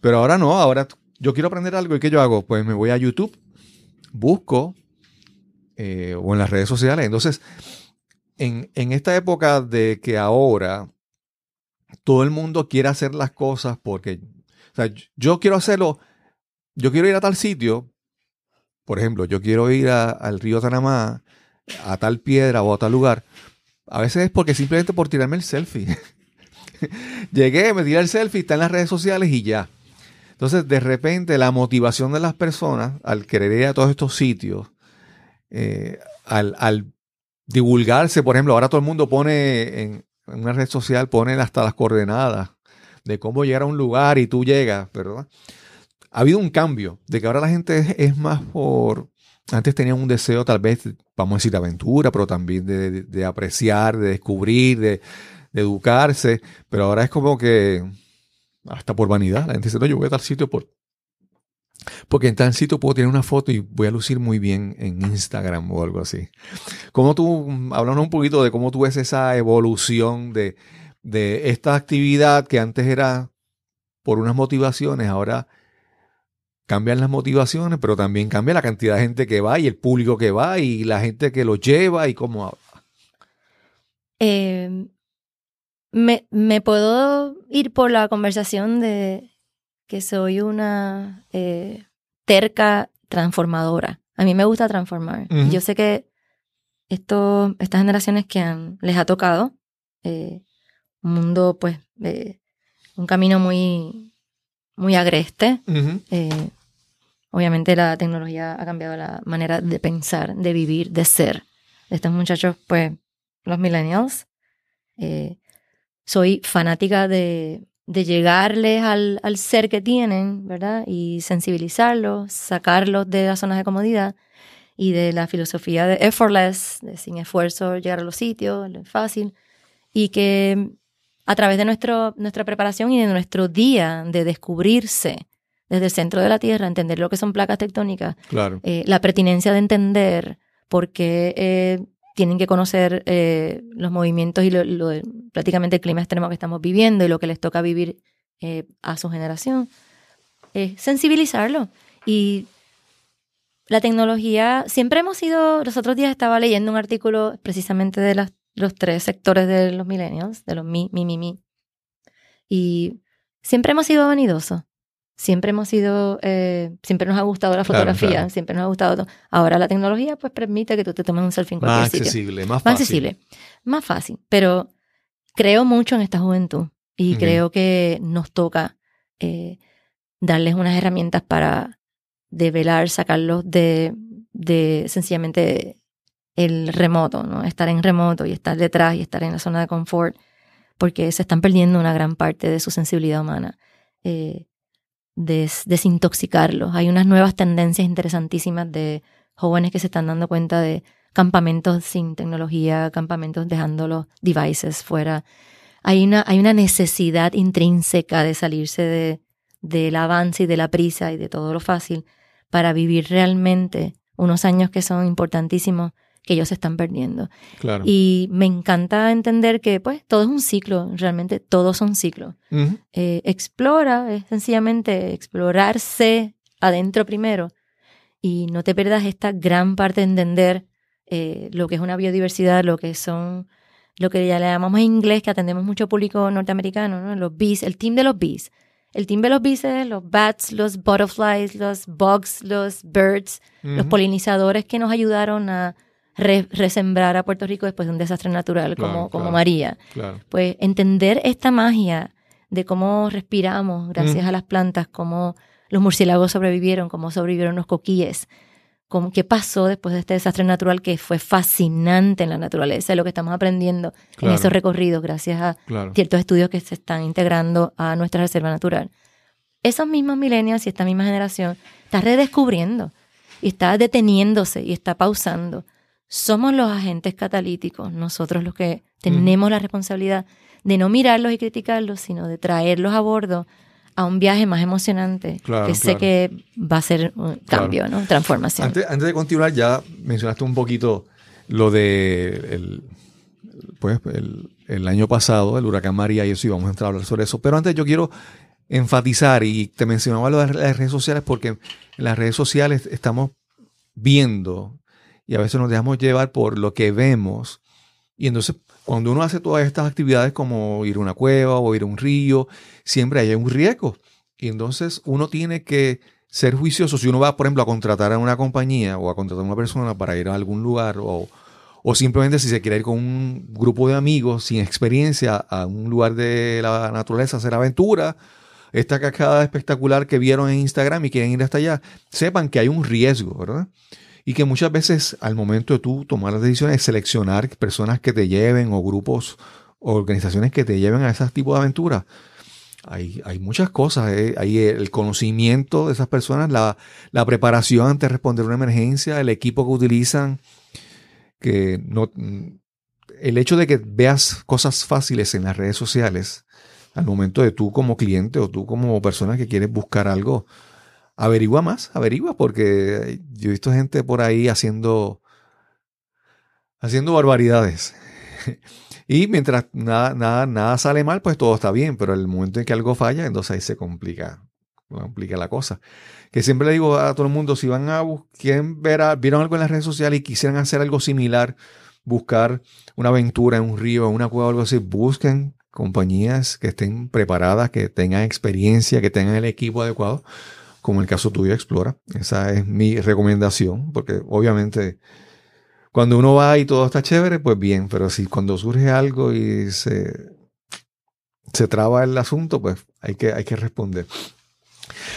[SPEAKER 1] Pero ahora no, ahora yo quiero aprender algo y ¿qué yo hago? Pues me voy a YouTube, busco eh, o en las redes sociales. Entonces, en, en esta época de que ahora todo el mundo quiere hacer las cosas porque, o sea, yo- quiero hacerlo, yo quiero ir a tal sitio, por ejemplo, yo quiero ir al río Tanamá, a tal piedra o a tal lugar. A veces es porque simplemente por tirarme el selfie. <laughs> Llegué, me tiré el selfie, está en las redes sociales y ya. Entonces, de repente, la motivación de las personas al querer ir a todos estos sitios, eh, al, divulgarse, por ejemplo, ahora todo el mundo pone en, una red social, pone hasta las coordenadas de cómo llegar a un lugar y tú llegas, ¿verdad? Ha habido un cambio, de que ahora la gente es, más por... Antes tenían un deseo tal vez, vamos a decir, de aventura, pero también de apreciar, de descubrir, de, de educarse, pero ahora es como que hasta por vanidad. La gente dice, no, yo voy a tal sitio por... Porque en tal sitio puedo tener una foto y voy a lucir muy bien en Instagram o algo así. ¿Cómo tú, hablando un poquito de cómo tú ves esa evolución de, de esta actividad que antes era por unas motivaciones, ahora cambian las motivaciones, pero también cambia la cantidad de gente que va y el público que va y la gente que lo lleva y cómo...
[SPEAKER 3] Eh, me, me puedo ir por la conversación de que soy una eh, terca transformadora. A mí me gusta transformar. Yo sé que esto, estas generaciones que han, les ha tocado eh, un mundo, pues, eh, un camino muy, muy agreste. Eh, obviamente la tecnología ha cambiado la manera de pensar, de vivir, de ser estos muchachos, pues, los millennials. Soy fanática de, de llegarles al, al ser que tienen, ¿verdad? Y sensibilizarlos, sacarlos de las zonas de comodidad y de la filosofía de effortless, de sin esfuerzo llegar a los sitios, lo fácil, y que a través de nuestro, nuestra preparación y de nuestro día de descubrirse desde el centro de la Tierra, entender lo que son placas tectónicas,
[SPEAKER 1] Claro.
[SPEAKER 3] eh, la pertinencia de entender por qué eh, tienen que conocer eh, los movimientos y lo, lo- prácticamente el clima extremo que estamos viviendo y lo que les toca vivir eh, a su generación. Sensibilizarlo. Y la tecnología, siempre hemos sido, los otros días estaba leyendo un artículo precisamente de las- los tres sectores de los millennials, de los mi, mi, mi, mi. Y siempre hemos sido vanidosos. Siempre hemos sido, eh, siempre nos ha gustado la fotografía,
[SPEAKER 1] claro.
[SPEAKER 3] siempre nos ha gustado. to- Ahora la tecnología pues permite que tú te tomes un selfie en cualquier
[SPEAKER 1] Más
[SPEAKER 3] sitio.
[SPEAKER 1] accesible, más
[SPEAKER 3] Más accesible, más fácil. Pero creo mucho en esta juventud y creo que nos toca eh, darles unas herramientas para develar, sacarlos de, de sencillamente el remoto, ¿no? Estar en remoto y estar detrás y estar en la zona de confort, porque se están perdiendo una gran parte de su sensibilidad humana. Eh, des- desintoxicarlos. Hay unas nuevas tendencias interesantísimas de jóvenes que se están dando cuenta de campamentos sin tecnología, campamentos dejando los devices fuera. Hay una, hay una necesidad intrínseca de salirse de, del avance y de la prisa y de todo lo fácil para vivir realmente unos años que son importantísimos que ellos se están perdiendo.
[SPEAKER 1] Claro.
[SPEAKER 3] Y me encanta entender que pues todo es un ciclo, realmente todos son ciclos.
[SPEAKER 1] Ujú.
[SPEAKER 3] Eh, explora, es sencillamente explorarse adentro primero y no te pierdas esta gran parte de entender eh, lo que es una biodiversidad, lo que son, lo que ya le llamamos en inglés, que atendemos mucho público norteamericano, ¿no? los bees, el team de los bees. El team de los bees es los bats, los butterflies, los bugs, los birds, los
[SPEAKER 1] Ujú.
[SPEAKER 3] polinizadores que nos ayudaron a re- resembrar a Puerto Rico después de un desastre natural
[SPEAKER 1] Claro,
[SPEAKER 3] como, como
[SPEAKER 1] claro.
[SPEAKER 3] María
[SPEAKER 1] Claro.
[SPEAKER 3] pues entender esta magia de cómo respiramos gracias
[SPEAKER 1] Mm.
[SPEAKER 3] a las plantas, cómo los murciélagos sobrevivieron, cómo sobrevivieron los coquíes, cómo, qué pasó después de este desastre natural que fue fascinante en la naturaleza, lo que estamos aprendiendo en esos recorridos gracias a ciertos estudios que se están integrando a nuestra reserva natural. Esos mismos millennials y esta misma generación está redescubriendo y está deteniéndose y está pausando. Somos los agentes catalíticos, nosotros los que tenemos la responsabilidad de no mirarlos y criticarlos, sino de traerlos a bordo a un viaje más emocionante,
[SPEAKER 1] Claro,
[SPEAKER 3] que sé
[SPEAKER 1] claro.
[SPEAKER 3] que va a ser un cambio, ¿no? Transformación.
[SPEAKER 1] Antes, antes de continuar, ya mencionaste un poquito lo de el, pues, el, el año pasado, el huracán María y eso, y vamos a entrar a hablar sobre eso. Pero antes yo quiero enfatizar, y te mencionaba lo de las redes sociales, porque en las redes sociales estamos viendo y a veces nos dejamos llevar por lo que vemos. Y entonces, cuando uno hace todas estas actividades como ir a una cueva o ir a un río, siempre hay un riesgo. Y entonces uno tiene que ser juicioso. Si uno va, por ejemplo, a contratar a una compañía o a contratar a una persona para ir a algún lugar o, o simplemente si se quiere ir con un grupo de amigos sin experiencia a un lugar de la naturaleza hacer aventura, esta cascada espectacular que vieron en Instagram y quieren ir hasta allá, sepan que hay un riesgo, ¿verdad? Y que muchas veces al momento de tú tomar las decisiones, seleccionar personas que te lleven o grupos o organizaciones que te lleven a ese tipo de aventuras, hay, hay muchas cosas. ¿eh? Hay el conocimiento de esas personas, la, la preparación antes de responder una emergencia, el equipo que utilizan, que no, el hecho de que veas cosas fáciles en las redes sociales, al momento de tú como cliente o tú como persona que quieres buscar algo, averigua más, averigua, porque yo he visto gente por ahí haciendo, haciendo barbaridades. <laughs> Y mientras nada, nada, nada sale mal, pues todo está bien, pero el momento en que algo falla, entonces ahí se complica, complica la cosa. Que siempre le digo a todo el mundo, si van a buscar, ver vieron algo en las redes sociales y quisieran hacer algo similar, buscar una aventura en un río, en una cueva o algo así, busquen compañías que estén preparadas, que tengan experiencia, que tengan el equipo adecuado, como el caso tuyo, Explora. Esa es mi recomendación, porque obviamente cuando uno va y todo está chévere, pues bien, pero si cuando surge algo y se, se traba el asunto, pues hay que, hay que responder.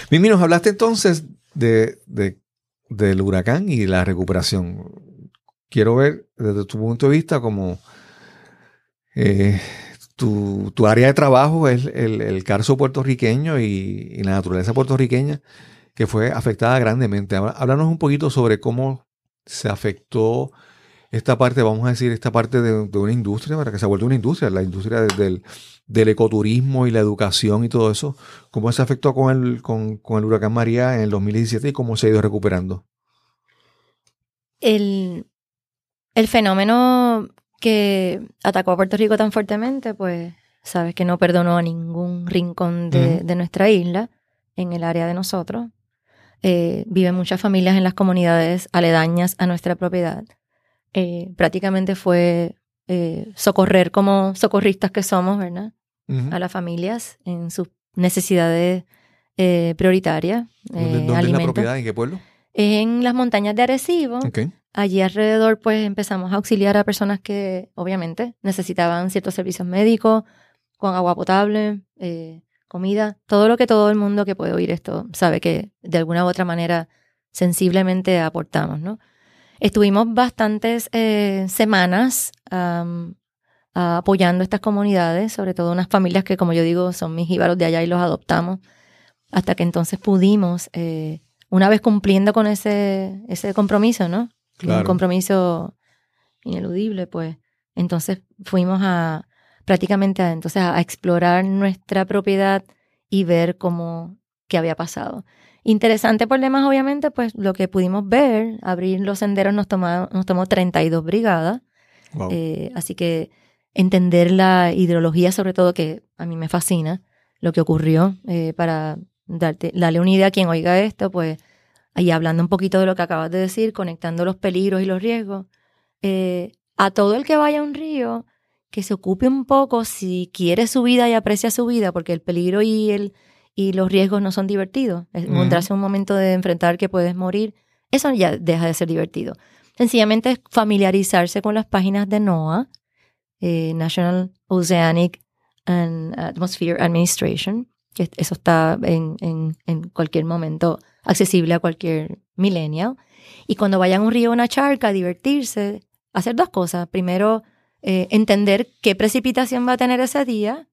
[SPEAKER 1] Mimi, nos hablaste entonces de, de- del huracán y la recuperación. Quiero ver desde tu punto de vista como eh, tu, área de trabajo es el, el carso puertorriqueño y, la naturaleza puertorriqueña que fue afectada grandemente. Háblanos un poquito sobre cómo se afectó esta parte, vamos a decir, esta parte de, una industria, para que se ha vuelto una industria, la industria de- del, del ecoturismo y la educación y todo eso, cómo se afectó con el, con, con el huracán María en el 2017 y cómo se ha ido recuperando.
[SPEAKER 3] El, el fenómeno que atacó a Puerto Rico tan fuertemente, pues sabes que no perdonó a ningún rincón de, nuestra isla, en el área de nosotros. Eh, viven muchas familias en las comunidades aledañas a nuestra propiedad. Eh, prácticamente fue eh, socorrer como socorristas que somos, ¿verdad? A las familias en sus necesidades prioritarias.
[SPEAKER 1] ¿Dónde, dónde es la propiedad? ¿En qué pueblo?
[SPEAKER 3] En las montañas de Arecibo, allí alrededor, pues empezamos a auxiliar a personas que obviamente necesitaban ciertos servicios médicos, con agua potable, eh, comida, todo lo que todo el mundo que puede oír esto sabe que de alguna u otra manera sensiblemente aportamos, ¿no? Estuvimos bastantes eh, semanas apoyando estas comunidades, sobre todo unas familias que, como yo digo, son mis jíbaros de allá y los adoptamos, hasta que entonces pudimos, eh, una vez cumpliendo con ese, ese compromiso, ¿no?
[SPEAKER 1] Claro.
[SPEAKER 3] Un compromiso ineludible, pues entonces fuimos a prácticamente a, entonces a, a explorar nuestra propiedad y ver cómo, qué había pasado. Interesante por demás, obviamente, pues lo que pudimos ver, abrir los senderos nos, nos tomó 32 brigadas,
[SPEAKER 1] Wow.
[SPEAKER 3] eh, así que entender la hidrología, sobre todo, que a mí me fascina, lo que ocurrió, eh, para darte, darle una idea a quien oiga esto, pues ahí hablando un poquito de lo que acabas de decir, conectando los peligros y los riesgos, eh, a todo el que vaya a un río, que se ocupe un poco si quiere su vida y aprecia su vida, porque el peligro y, el, y los riesgos no son divertidos. Es
[SPEAKER 1] Ujú.
[SPEAKER 3] Encontrarse un momento de enfrentar que puedes morir, eso ya deja de ser divertido. Sencillamente es familiarizarse con las páginas de NOAA, eh, National Oceanic and Atmosphere Administration, eso está en, en- en cualquier momento accesible a cualquier millennial. Y cuando vayan a un río o una charca a divertirse, hacer dos cosas. Primero, eh, entender qué precipitación va a tener ese día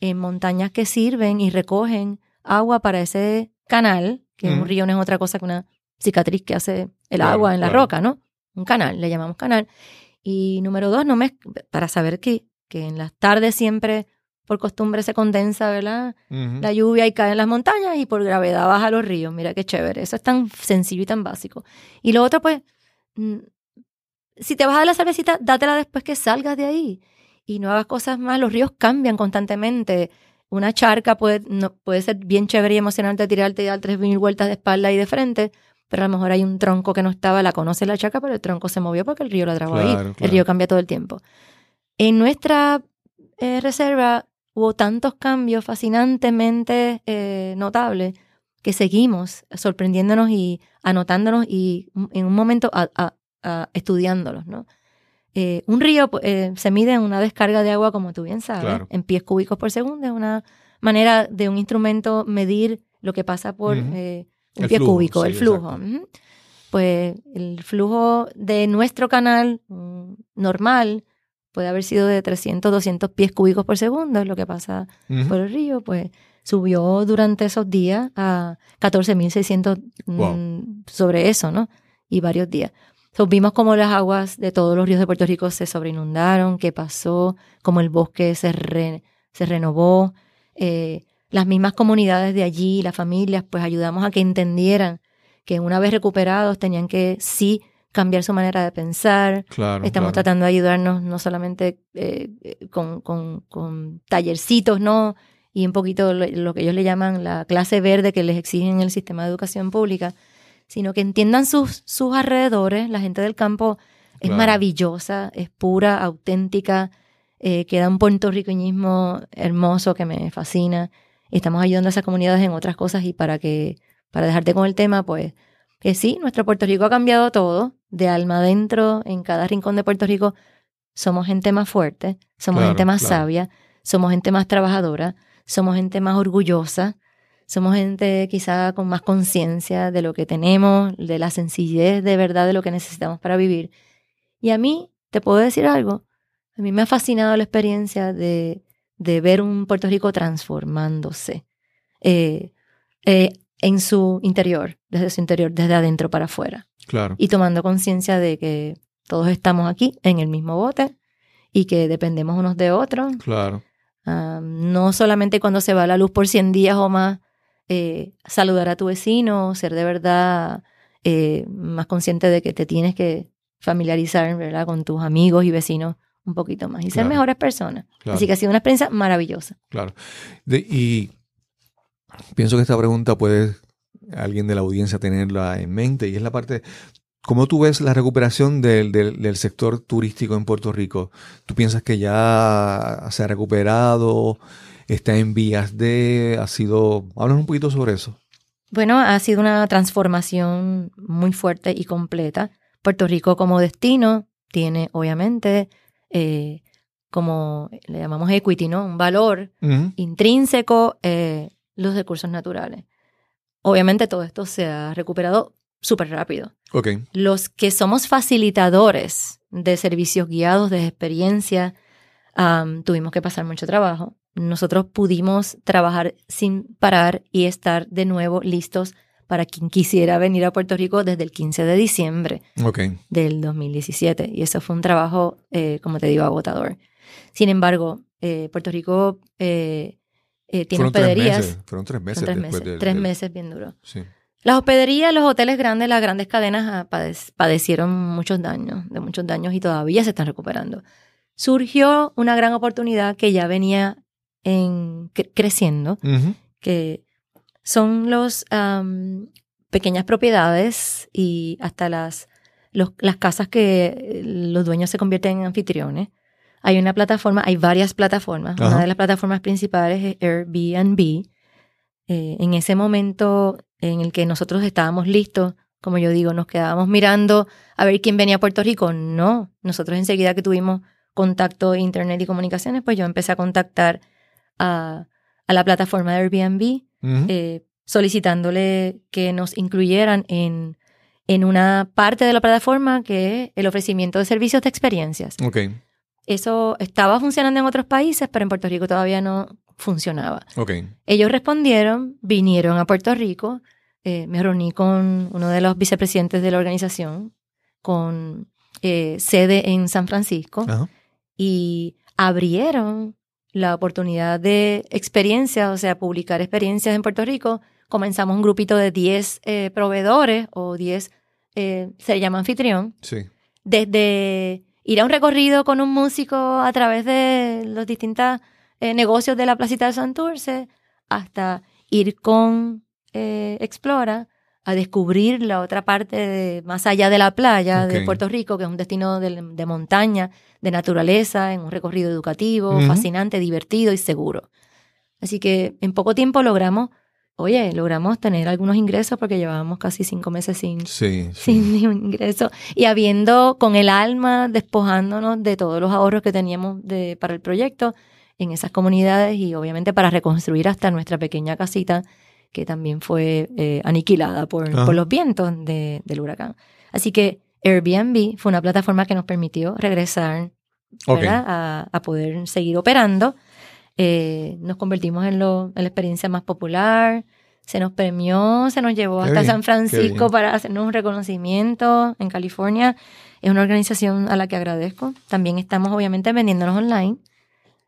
[SPEAKER 3] en montañas que sirven y recogen agua para ese canal, que un río no es otra cosa que una cicatriz que hace el
[SPEAKER 1] Claro,
[SPEAKER 3] agua en la
[SPEAKER 1] claro.
[SPEAKER 3] roca, ¿no? Un canal, le llamamos canal. Y número dos, no mez- para saber que, que en las tardes siempre por costumbre se condensa, ¿verdad? La lluvia y cae en las montañas y por gravedad baja a los ríos. Mira qué chévere. Eso es tan sencillo y tan básico. Y lo otro, pues, mm, si te vas a dar la cervecita, dátela después que salgas de ahí. Y no hagas cosas más. Los ríos cambian constantemente. Una charca puede, no, puede ser bien chévere y emocionante tirarte y dar tres mil vueltas de espalda y de frente, pero a lo mejor hay un tronco que no estaba, la conoce la charca, pero el tronco se movió porque el río la trajo ahí.
[SPEAKER 1] Claro,
[SPEAKER 3] El río cambia todo el tiempo. En nuestra eh, reserva hubo tantos cambios fascinantemente eh, notables que seguimos sorprendiéndonos y anotándonos y en un momento a- a- a estudiándolos, ¿no? Eh, un río pues, eh, se mide en una descarga de agua, como tú bien sabes,
[SPEAKER 1] Claro.
[SPEAKER 3] en pies cúbicos por segundo. Es una manera de un instrumento medir lo que pasa por un
[SPEAKER 1] El
[SPEAKER 3] pie
[SPEAKER 1] flujo,
[SPEAKER 3] cúbico,
[SPEAKER 1] sí,
[SPEAKER 3] el flujo. Pues el flujo de nuestro canal mm, normal puede haber sido de 300, 200 pies cúbicos por segundo, es lo que pasa por el río, pues subió durante esos días a 14.600 mm,
[SPEAKER 1] Wow.
[SPEAKER 3] sobre eso, ¿no? Y varios días. So, vimos cómo las aguas de todos los ríos de Puerto Rico se sobreinundaron, qué pasó, cómo el bosque se, re- se renovó. Eh, las mismas comunidades de allí, las familias, pues ayudamos a que entendieran que una vez recuperados tenían que sí cambiar su manera de pensar,
[SPEAKER 1] Claro,
[SPEAKER 3] Estamos
[SPEAKER 1] claro.
[SPEAKER 3] tratando de ayudarnos no solamente eh, con, con- con tallercitos, ¿no? Y un poquito lo, lo que ellos le llaman la clase verde que les exigen el sistema de educación pública, sino que entiendan sus, sus alrededores. La gente del campo es
[SPEAKER 1] Claro.
[SPEAKER 3] maravillosa, es pura, auténtica, eh, queda un puertorriqueñismo hermoso que me fascina. Estamos ayudando a esas comunidades en otras cosas y para que, para dejarte con el tema, pues, que sí, nuestro Puerto Rico ha cambiado todo. De alma adentro, en cada rincón de Puerto Rico, somos gente más fuerte, somos
[SPEAKER 1] Claro,
[SPEAKER 3] gente más
[SPEAKER 1] claro.
[SPEAKER 3] sabia, somos gente más trabajadora, somos gente más orgullosa, somos gente quizá con más conciencia de lo que tenemos, de la sencillez de verdad de lo que necesitamos para vivir. Y a mí, te puedo decir algo, a mí me ha fascinado la experiencia de, de ver un Puerto Rico transformándose eh, eh, en su interior, desde su interior, desde adentro para afuera
[SPEAKER 1] Claro.
[SPEAKER 3] y tomando conciencia de que todos estamos aquí en el mismo bote y que dependemos unos de otros.
[SPEAKER 1] Claro.
[SPEAKER 3] Ah, no solamente cuando se va la luz por 100 días o más, eh, saludar a tu vecino, ser de verdad eh, más consciente de que te tienes que familiarizar ¿verdad? con tus amigos y vecinos un poquito más y ser mejores personas.
[SPEAKER 1] Claro.
[SPEAKER 3] Así que ha sido una experiencia maravillosa.
[SPEAKER 1] Claro. De- y pienso que esta pregunta puede alguien de la audiencia tenerla en mente y es la parte, ¿cómo tú ves la recuperación del, del- del sector turístico en Puerto Rico? ¿Tú piensas que ya se ha recuperado? ¿Está en vías de? ¿Ha sido? Háblanos un poquito sobre eso.
[SPEAKER 3] Bueno, ha sido una transformación muy fuerte y completa. Puerto Rico como destino tiene, obviamente, eh, como le llamamos equity, ¿no? Un valor intrínseco, eh, los recursos naturales. Obviamente todo esto se ha recuperado súper rápido. Los que somos facilitadores de servicios guiados, de experiencia, am, tuvimos que pasar mucho trabajo. Nosotros pudimos trabajar sin parar y estar de nuevo listos para quien quisiera venir a Puerto Rico desde el 15 de diciembre del 2017. Y eso fue un trabajo, eh, como te digo, agotador. Sin embargo, eh, Puerto Rico eh, eh, tiene
[SPEAKER 1] Fueron tres
[SPEAKER 3] hospederías.
[SPEAKER 1] meses. Fueron tres meses.
[SPEAKER 3] Son tres meses,
[SPEAKER 1] del-
[SPEAKER 3] tres
[SPEAKER 1] del-
[SPEAKER 3] meses bien duros.
[SPEAKER 1] Sí.
[SPEAKER 3] Las hospederías, los hoteles grandes, las grandes cadenas ah, pade- padecieron muchos daños, de muchos daños y todavía se están recuperando. Surgió una gran oportunidad que ya venía en, cre- creciendo, que son los am, pequeñas propiedades y hasta las, los- las casas que eh, los dueños se convierten en anfitriones. Hay una plataforma, hay varias plataformas.
[SPEAKER 1] Ajá.
[SPEAKER 3] Una de las plataformas principales es Airbnb. Eh, en ese momento en el que nosotros estábamos listos, como yo digo, nos quedábamos mirando a ver quién venía a Puerto Rico. No, nosotros enseguida que tuvimos contacto internet y comunicaciones, pues yo empecé a contactar a, a la plataforma de Airbnb eh, solicitándole que nos incluyeran en, en una parte de la plataforma que es el ofrecimiento de servicios de experiencias.
[SPEAKER 1] Ok.
[SPEAKER 3] Eso estaba funcionando en otros países, pero en Puerto Rico todavía no funcionaba.
[SPEAKER 1] Ok.
[SPEAKER 3] Ellos respondieron, vinieron a Puerto Rico, eh, me reuní con uno de los vicepresidentes de la organización, con eh, sede en San Francisco, y abrieron la oportunidad de experiencias, o sea, publicar experiencias en Puerto Rico. Comenzamos un grupito de 10 eh, proveedores o 10, eh, se llama anfitrión,
[SPEAKER 1] Sí.
[SPEAKER 3] desde ir a un recorrido con un músico a través de los distintos eh, negocios de la placita de Santurce, hasta ir con eh, Explora a descubrir la otra parte de- más allá de la playa de. Puerto Rico, que es un destino de, de montaña, de naturaleza, en un recorrido educativo, fascinante, divertido y seguro. Así que en poco tiempo logramos, oye, logramos tener algunos ingresos porque llevábamos casi cinco meses sin,
[SPEAKER 1] Sí. <laughs> sí.
[SPEAKER 3] sin ni un ingreso y habiendo con el alma despojándonos de todos los ahorros que teníamos de, para el proyecto en esas comunidades y obviamente para reconstruir hasta nuestra pequeña casita que también fue eh, aniquilada por, por los vientos de- del huracán. Así que Airbnb fue una plataforma que nos permitió regresar
[SPEAKER 1] Ok.
[SPEAKER 3] ¿verdad? A, a poder seguir operando. Eh, nos convertimos en, lo, en la experiencia más popular. Se nos premió, se nos llevó
[SPEAKER 1] Qué
[SPEAKER 3] hasta
[SPEAKER 1] bien,
[SPEAKER 3] San Francisco para hacernos un reconocimiento en California. Es una organización a la que agradezco. También estamos obviamente vendiéndonos online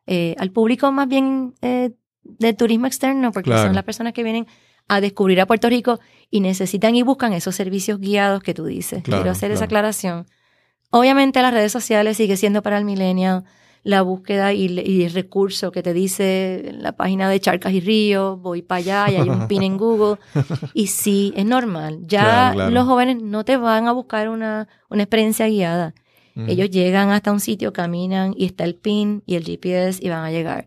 [SPEAKER 3] eh, al público más bien eh, de turismo externo, porque
[SPEAKER 1] Claro.
[SPEAKER 3] son las personas que vienen a descubrir a Puerto Rico y necesitan y buscan esos servicios guiados que tú dices.
[SPEAKER 1] Claro,
[SPEAKER 3] Quiero hacer esa aclaración. Obviamente las redes sociales sigue siendo para el millennial la búsqueda y, y el recurso que te dice en la página de Charcas y Ríos, voy para allá y hay un pin en Google. <laughs> Y sí, es normal. Ya
[SPEAKER 1] Claro, claro.
[SPEAKER 3] los jóvenes no te van a buscar una, una experiencia guiada. Ellos llegan hasta un sitio, caminan y está el pin y el GPS y van a llegar.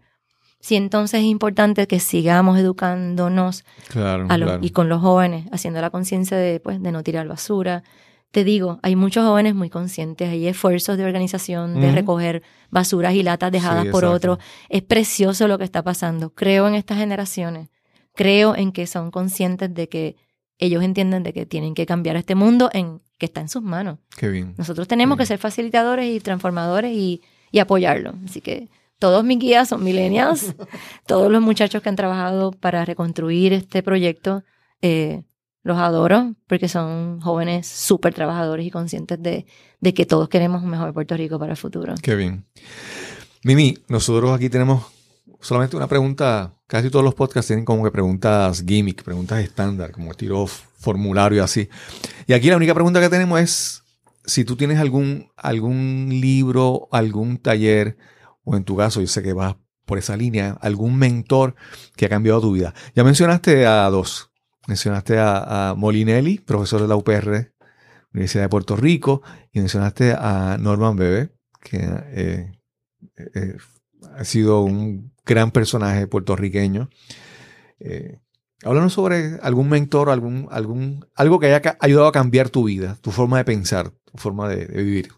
[SPEAKER 3] Sí, entonces es importante que sigamos educándonos
[SPEAKER 1] Claro,
[SPEAKER 3] a los-
[SPEAKER 1] claro.
[SPEAKER 3] y con los jóvenes, haciendo la conciencia de, pues, de no tirar basura, te digo, hay muchos jóvenes muy conscientes, hay esfuerzos de organización, de recoger basuras y latas dejadas
[SPEAKER 1] Sí,
[SPEAKER 3] por otros. Es precioso lo que está pasando. Creo en estas generaciones. Creo en que son conscientes de que ellos entienden de que tienen que cambiar este mundo en que está en sus manos.
[SPEAKER 1] Qué bien.
[SPEAKER 3] Nosotros tenemos que ser facilitadores y transformadores y, y apoyarlo. Así que todos mis guías son millennials, <laughs> todos los muchachos que han trabajado para reconstruir este proyecto, eh, los adoro porque son jóvenes súper trabajadores y conscientes de, de que todos queremos un mejor Puerto Rico para el futuro.
[SPEAKER 1] Qué bien. Mimi, nosotros aquí tenemos solamente una pregunta. Casi todos los podcasts tienen como que preguntas gimmick, preguntas estándar, como f- formulario y así. Y aquí la única pregunta que tenemos es si tú tienes algún, algún libro, algún taller, o en tu caso, yo sé que vas por esa línea, algún mentor que ha cambiado tu vida. Ya mencionaste a dos. Mencionaste a, Molinelli, profesor de la UPR, Universidad de Puerto Rico, y mencionaste a Norman Bebe, que eh, eh, ha sido un gran personaje puertorriqueño. Eh, háblanos sobre algún mentor, algún, algún, algo que haya ayudado a cambiar tu vida, tu forma de pensar, tu forma de vivir.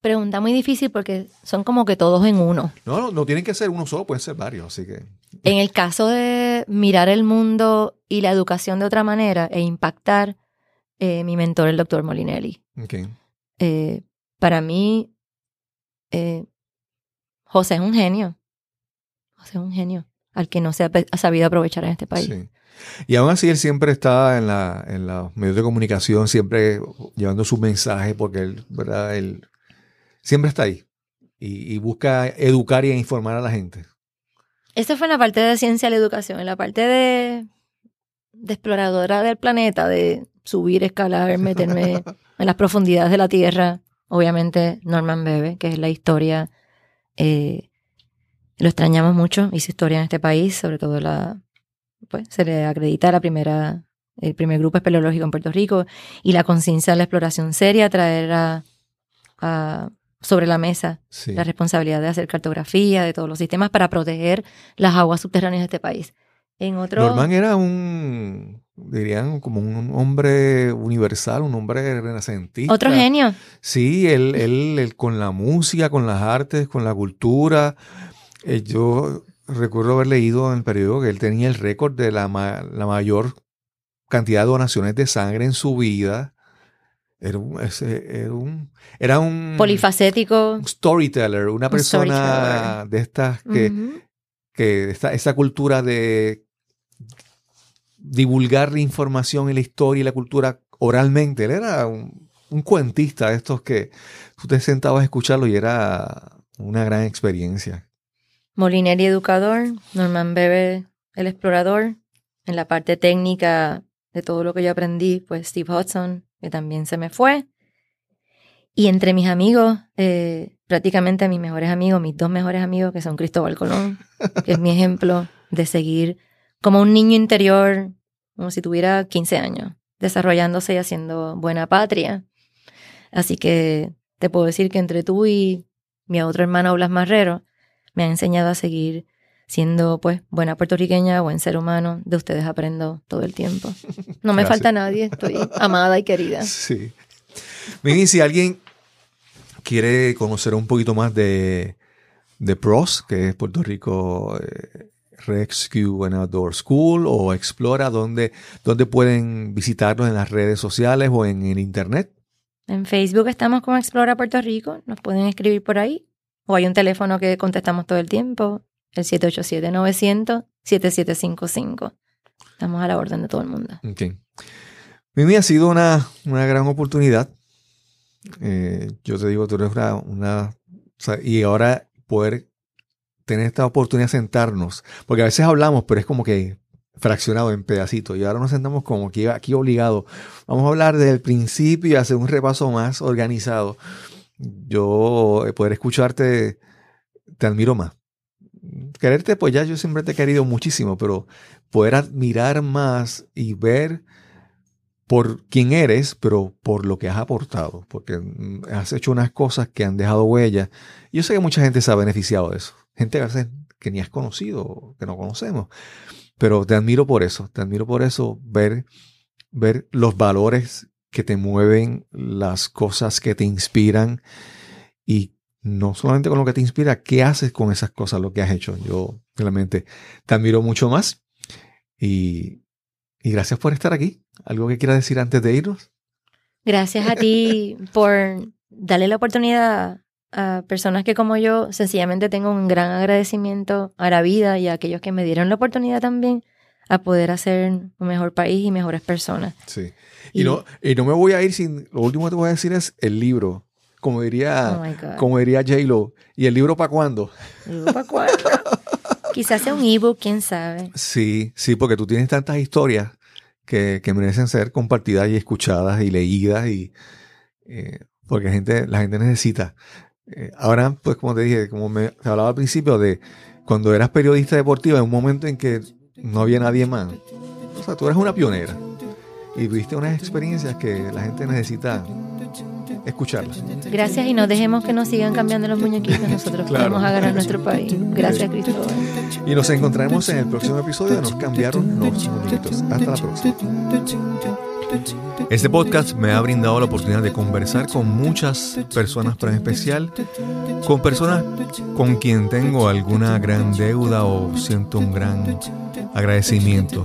[SPEAKER 3] Pregunta muy difícil porque son como que todos en uno.
[SPEAKER 1] No, no, no tienen que ser uno solo, pueden ser varios, así que.
[SPEAKER 3] En el caso de mirar el mundo y la educación de otra manera e impactar, eh, mi mentor, el doctor Molinelli.
[SPEAKER 1] ok.
[SPEAKER 3] Eh, para mí, eh, José es un genio. José es un genio al que no se ha sabido aprovechar en este país.
[SPEAKER 1] Sí. Y aún así él siempre está en, la, en los medios de comunicación, siempre llevando su mensaje, porque él, ¿verdad? Él siempre está ahí y, y busca educar y informar a la gente.
[SPEAKER 3] Esa fue en la parte de ciencia de la educación. En la parte de, de exploradora del planeta, de subir, escalar, meterme <laughs> en las profundidades de la Tierra, obviamente Norman Bebe, que es la historia. eh, lo extrañamos mucho, hizo historia en este país, sobre todo la, pues se le acredita la primera, el primer grupo espeleológico en Puerto Rico y la conciencia de la exploración seria, traer a, a- sobre la mesa
[SPEAKER 1] Sí.
[SPEAKER 3] la responsabilidad de hacer cartografía de todos los sistemas para proteger las aguas subterráneas de este país. En otro,
[SPEAKER 1] Norman era un, dirían, como un hombre universal, un hombre renacentista.
[SPEAKER 3] otro genio.
[SPEAKER 1] Sí, él, él, él con la música, con las artes, con la cultura. Eh, yo recuerdo haber leído en el periódico que él tenía el récord de la, ma- la mayor cantidad de donaciones de sangre en su vida. Era un, ese- era un, era un,
[SPEAKER 3] Polifacético.
[SPEAKER 1] un storyteller, una
[SPEAKER 3] Un
[SPEAKER 1] persona
[SPEAKER 3] storyteller.
[SPEAKER 1] de estas que, que esta, esa cultura de divulgar la información y la historia y la cultura oralmente. Él era un, un cuentista de estos que tú te sentabas a escucharlo y era una gran experiencia.
[SPEAKER 3] Molinelli, educador. Norman Bebe, el explorador. En la parte técnica de todo lo que yo aprendí, pues Steve Hudson, que también se me fue. Y entre mis amigos, eh, prácticamente mis mejores amigos, mis dos mejores amigos, que son Cristóbal Colón, <laughs> que es mi ejemplo de seguir como un niño interior, como si tuviera 15 años, desarrollándose y haciendo buena patria. Así que te puedo decir que entre tú y mi otro hermano Blas Marrero, me han enseñado a seguir siendo pues buena puertorriqueña, buen ser humano. De ustedes aprendo todo el tiempo. No me
[SPEAKER 1] Gracias.
[SPEAKER 3] falta nadie, estoy amada y querida. <laughs>
[SPEAKER 1] Sí. Mimi, si alguien quiere conocer un poquito más de, de PROS, que es Puerto Rico eh, Rescue and Outdoor School, o Explora, ¿dónde, dónde pueden visitarnos en las redes sociales o en el internet?
[SPEAKER 3] En Facebook estamos como Explora Puerto Rico, nos pueden escribir por ahí. O hay un teléfono que contestamos todo el tiempo, el 787-900-7755. Estamos a la orden de todo el mundo.
[SPEAKER 1] Mimi, ha sido una, una gran oportunidad. Eh, yo te digo, tú eres una, una- y ahora poder tener esta oportunidad de sentarnos, porque a veces hablamos, pero es como que fraccionado en pedacitos, y ahora nos sentamos como que aquí obligado. Vamos a hablar desde el principio y hacer un repaso más organizado. Yo, eh, poder escucharte, te admiro más. Quererte, pues ya yo siempre te he querido muchísimo, pero poder admirar más y ver por quién eres, pero por lo que has aportado, porque mm, has hecho unas cosas que han dejado huella. Yo sé que mucha gente se ha beneficiado de eso, gente a veces que ni has conocido, que no conocemos, pero te admiro por eso, te admiro por eso, ver ver los valores que te mueven, las cosas que te inspiran y no solamente con lo que te inspira, qué haces con esas cosas, lo que has hecho. Yo realmente te admiro mucho más y, y gracias por estar aquí. ¿Algo que quieras decir antes de irnos?
[SPEAKER 3] Gracias a ti por darle la oportunidad a personas que como yo sencillamente tengo un gran agradecimiento a la vida y a aquellos que me dieron la oportunidad también a poder hacer un mejor país y mejores personas.
[SPEAKER 1] Sí. Y, no, y no me voy a ir sin. Lo último que te voy a decir es el libro. Como diría,
[SPEAKER 3] Oh
[SPEAKER 1] como diría J-Lo. ¿Y el libro para cuándo?
[SPEAKER 3] ¿Para cuándo? <laughs> Quizás sea un ebook, quién sabe.
[SPEAKER 1] Sí, sí, porque tú tienes tantas historias que, que merecen ser compartidas y escuchadas y leídas y eh, porque la gente, la gente necesita. Eh, ahora, pues como te dije, como me te hablaba al principio de cuando eras periodista deportiva, en un momento en que no había nadie más. O sea, tú eres una pionera y viste unas experiencias que la gente necesita escucharlas.
[SPEAKER 3] Gracias y no dejemos que nos sigan cambiando los muñequitos. Nosotros
[SPEAKER 1] Claro.
[SPEAKER 3] podemos ganar nuestro país. Gracias, Cristóbal.
[SPEAKER 1] Y nos encontraremos en el próximo episodio de Nos cambiaron los muñequitos. Hasta la próxima. Este podcast me ha brindado la oportunidad de conversar con muchas personas, pero en especial con personas con quien tengo alguna gran deuda o siento un gran agradecimiento.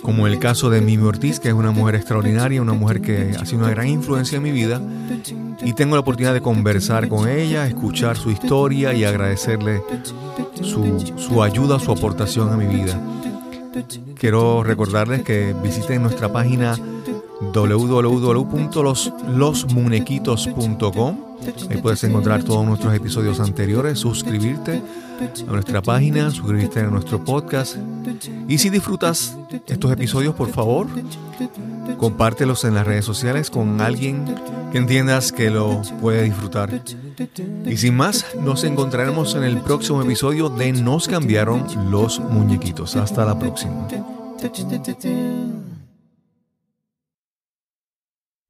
[SPEAKER 1] Como el caso de Mimi Ortiz, que es una mujer extraordinaria, una mujer que ha sido una gran influencia en mi vida. Y tengo la oportunidad de conversar con ella, escuchar su historia y agradecerle su, su ayuda, su aportación a mi vida. Quiero recordarles que visiten nuestra página www.loslosmunequitos.com. Ahí puedes encontrar todos nuestros episodios anteriores, suscribirte a nuestra página, suscribirte a nuestro podcast. Y si disfrutas estos episodios, por favor, compártelos en las redes sociales con alguien que entiendas que lo puede disfrutar. Y sin más, nos encontraremos en el próximo episodio de Nos cambiaron los muñequitos. Hasta la próxima.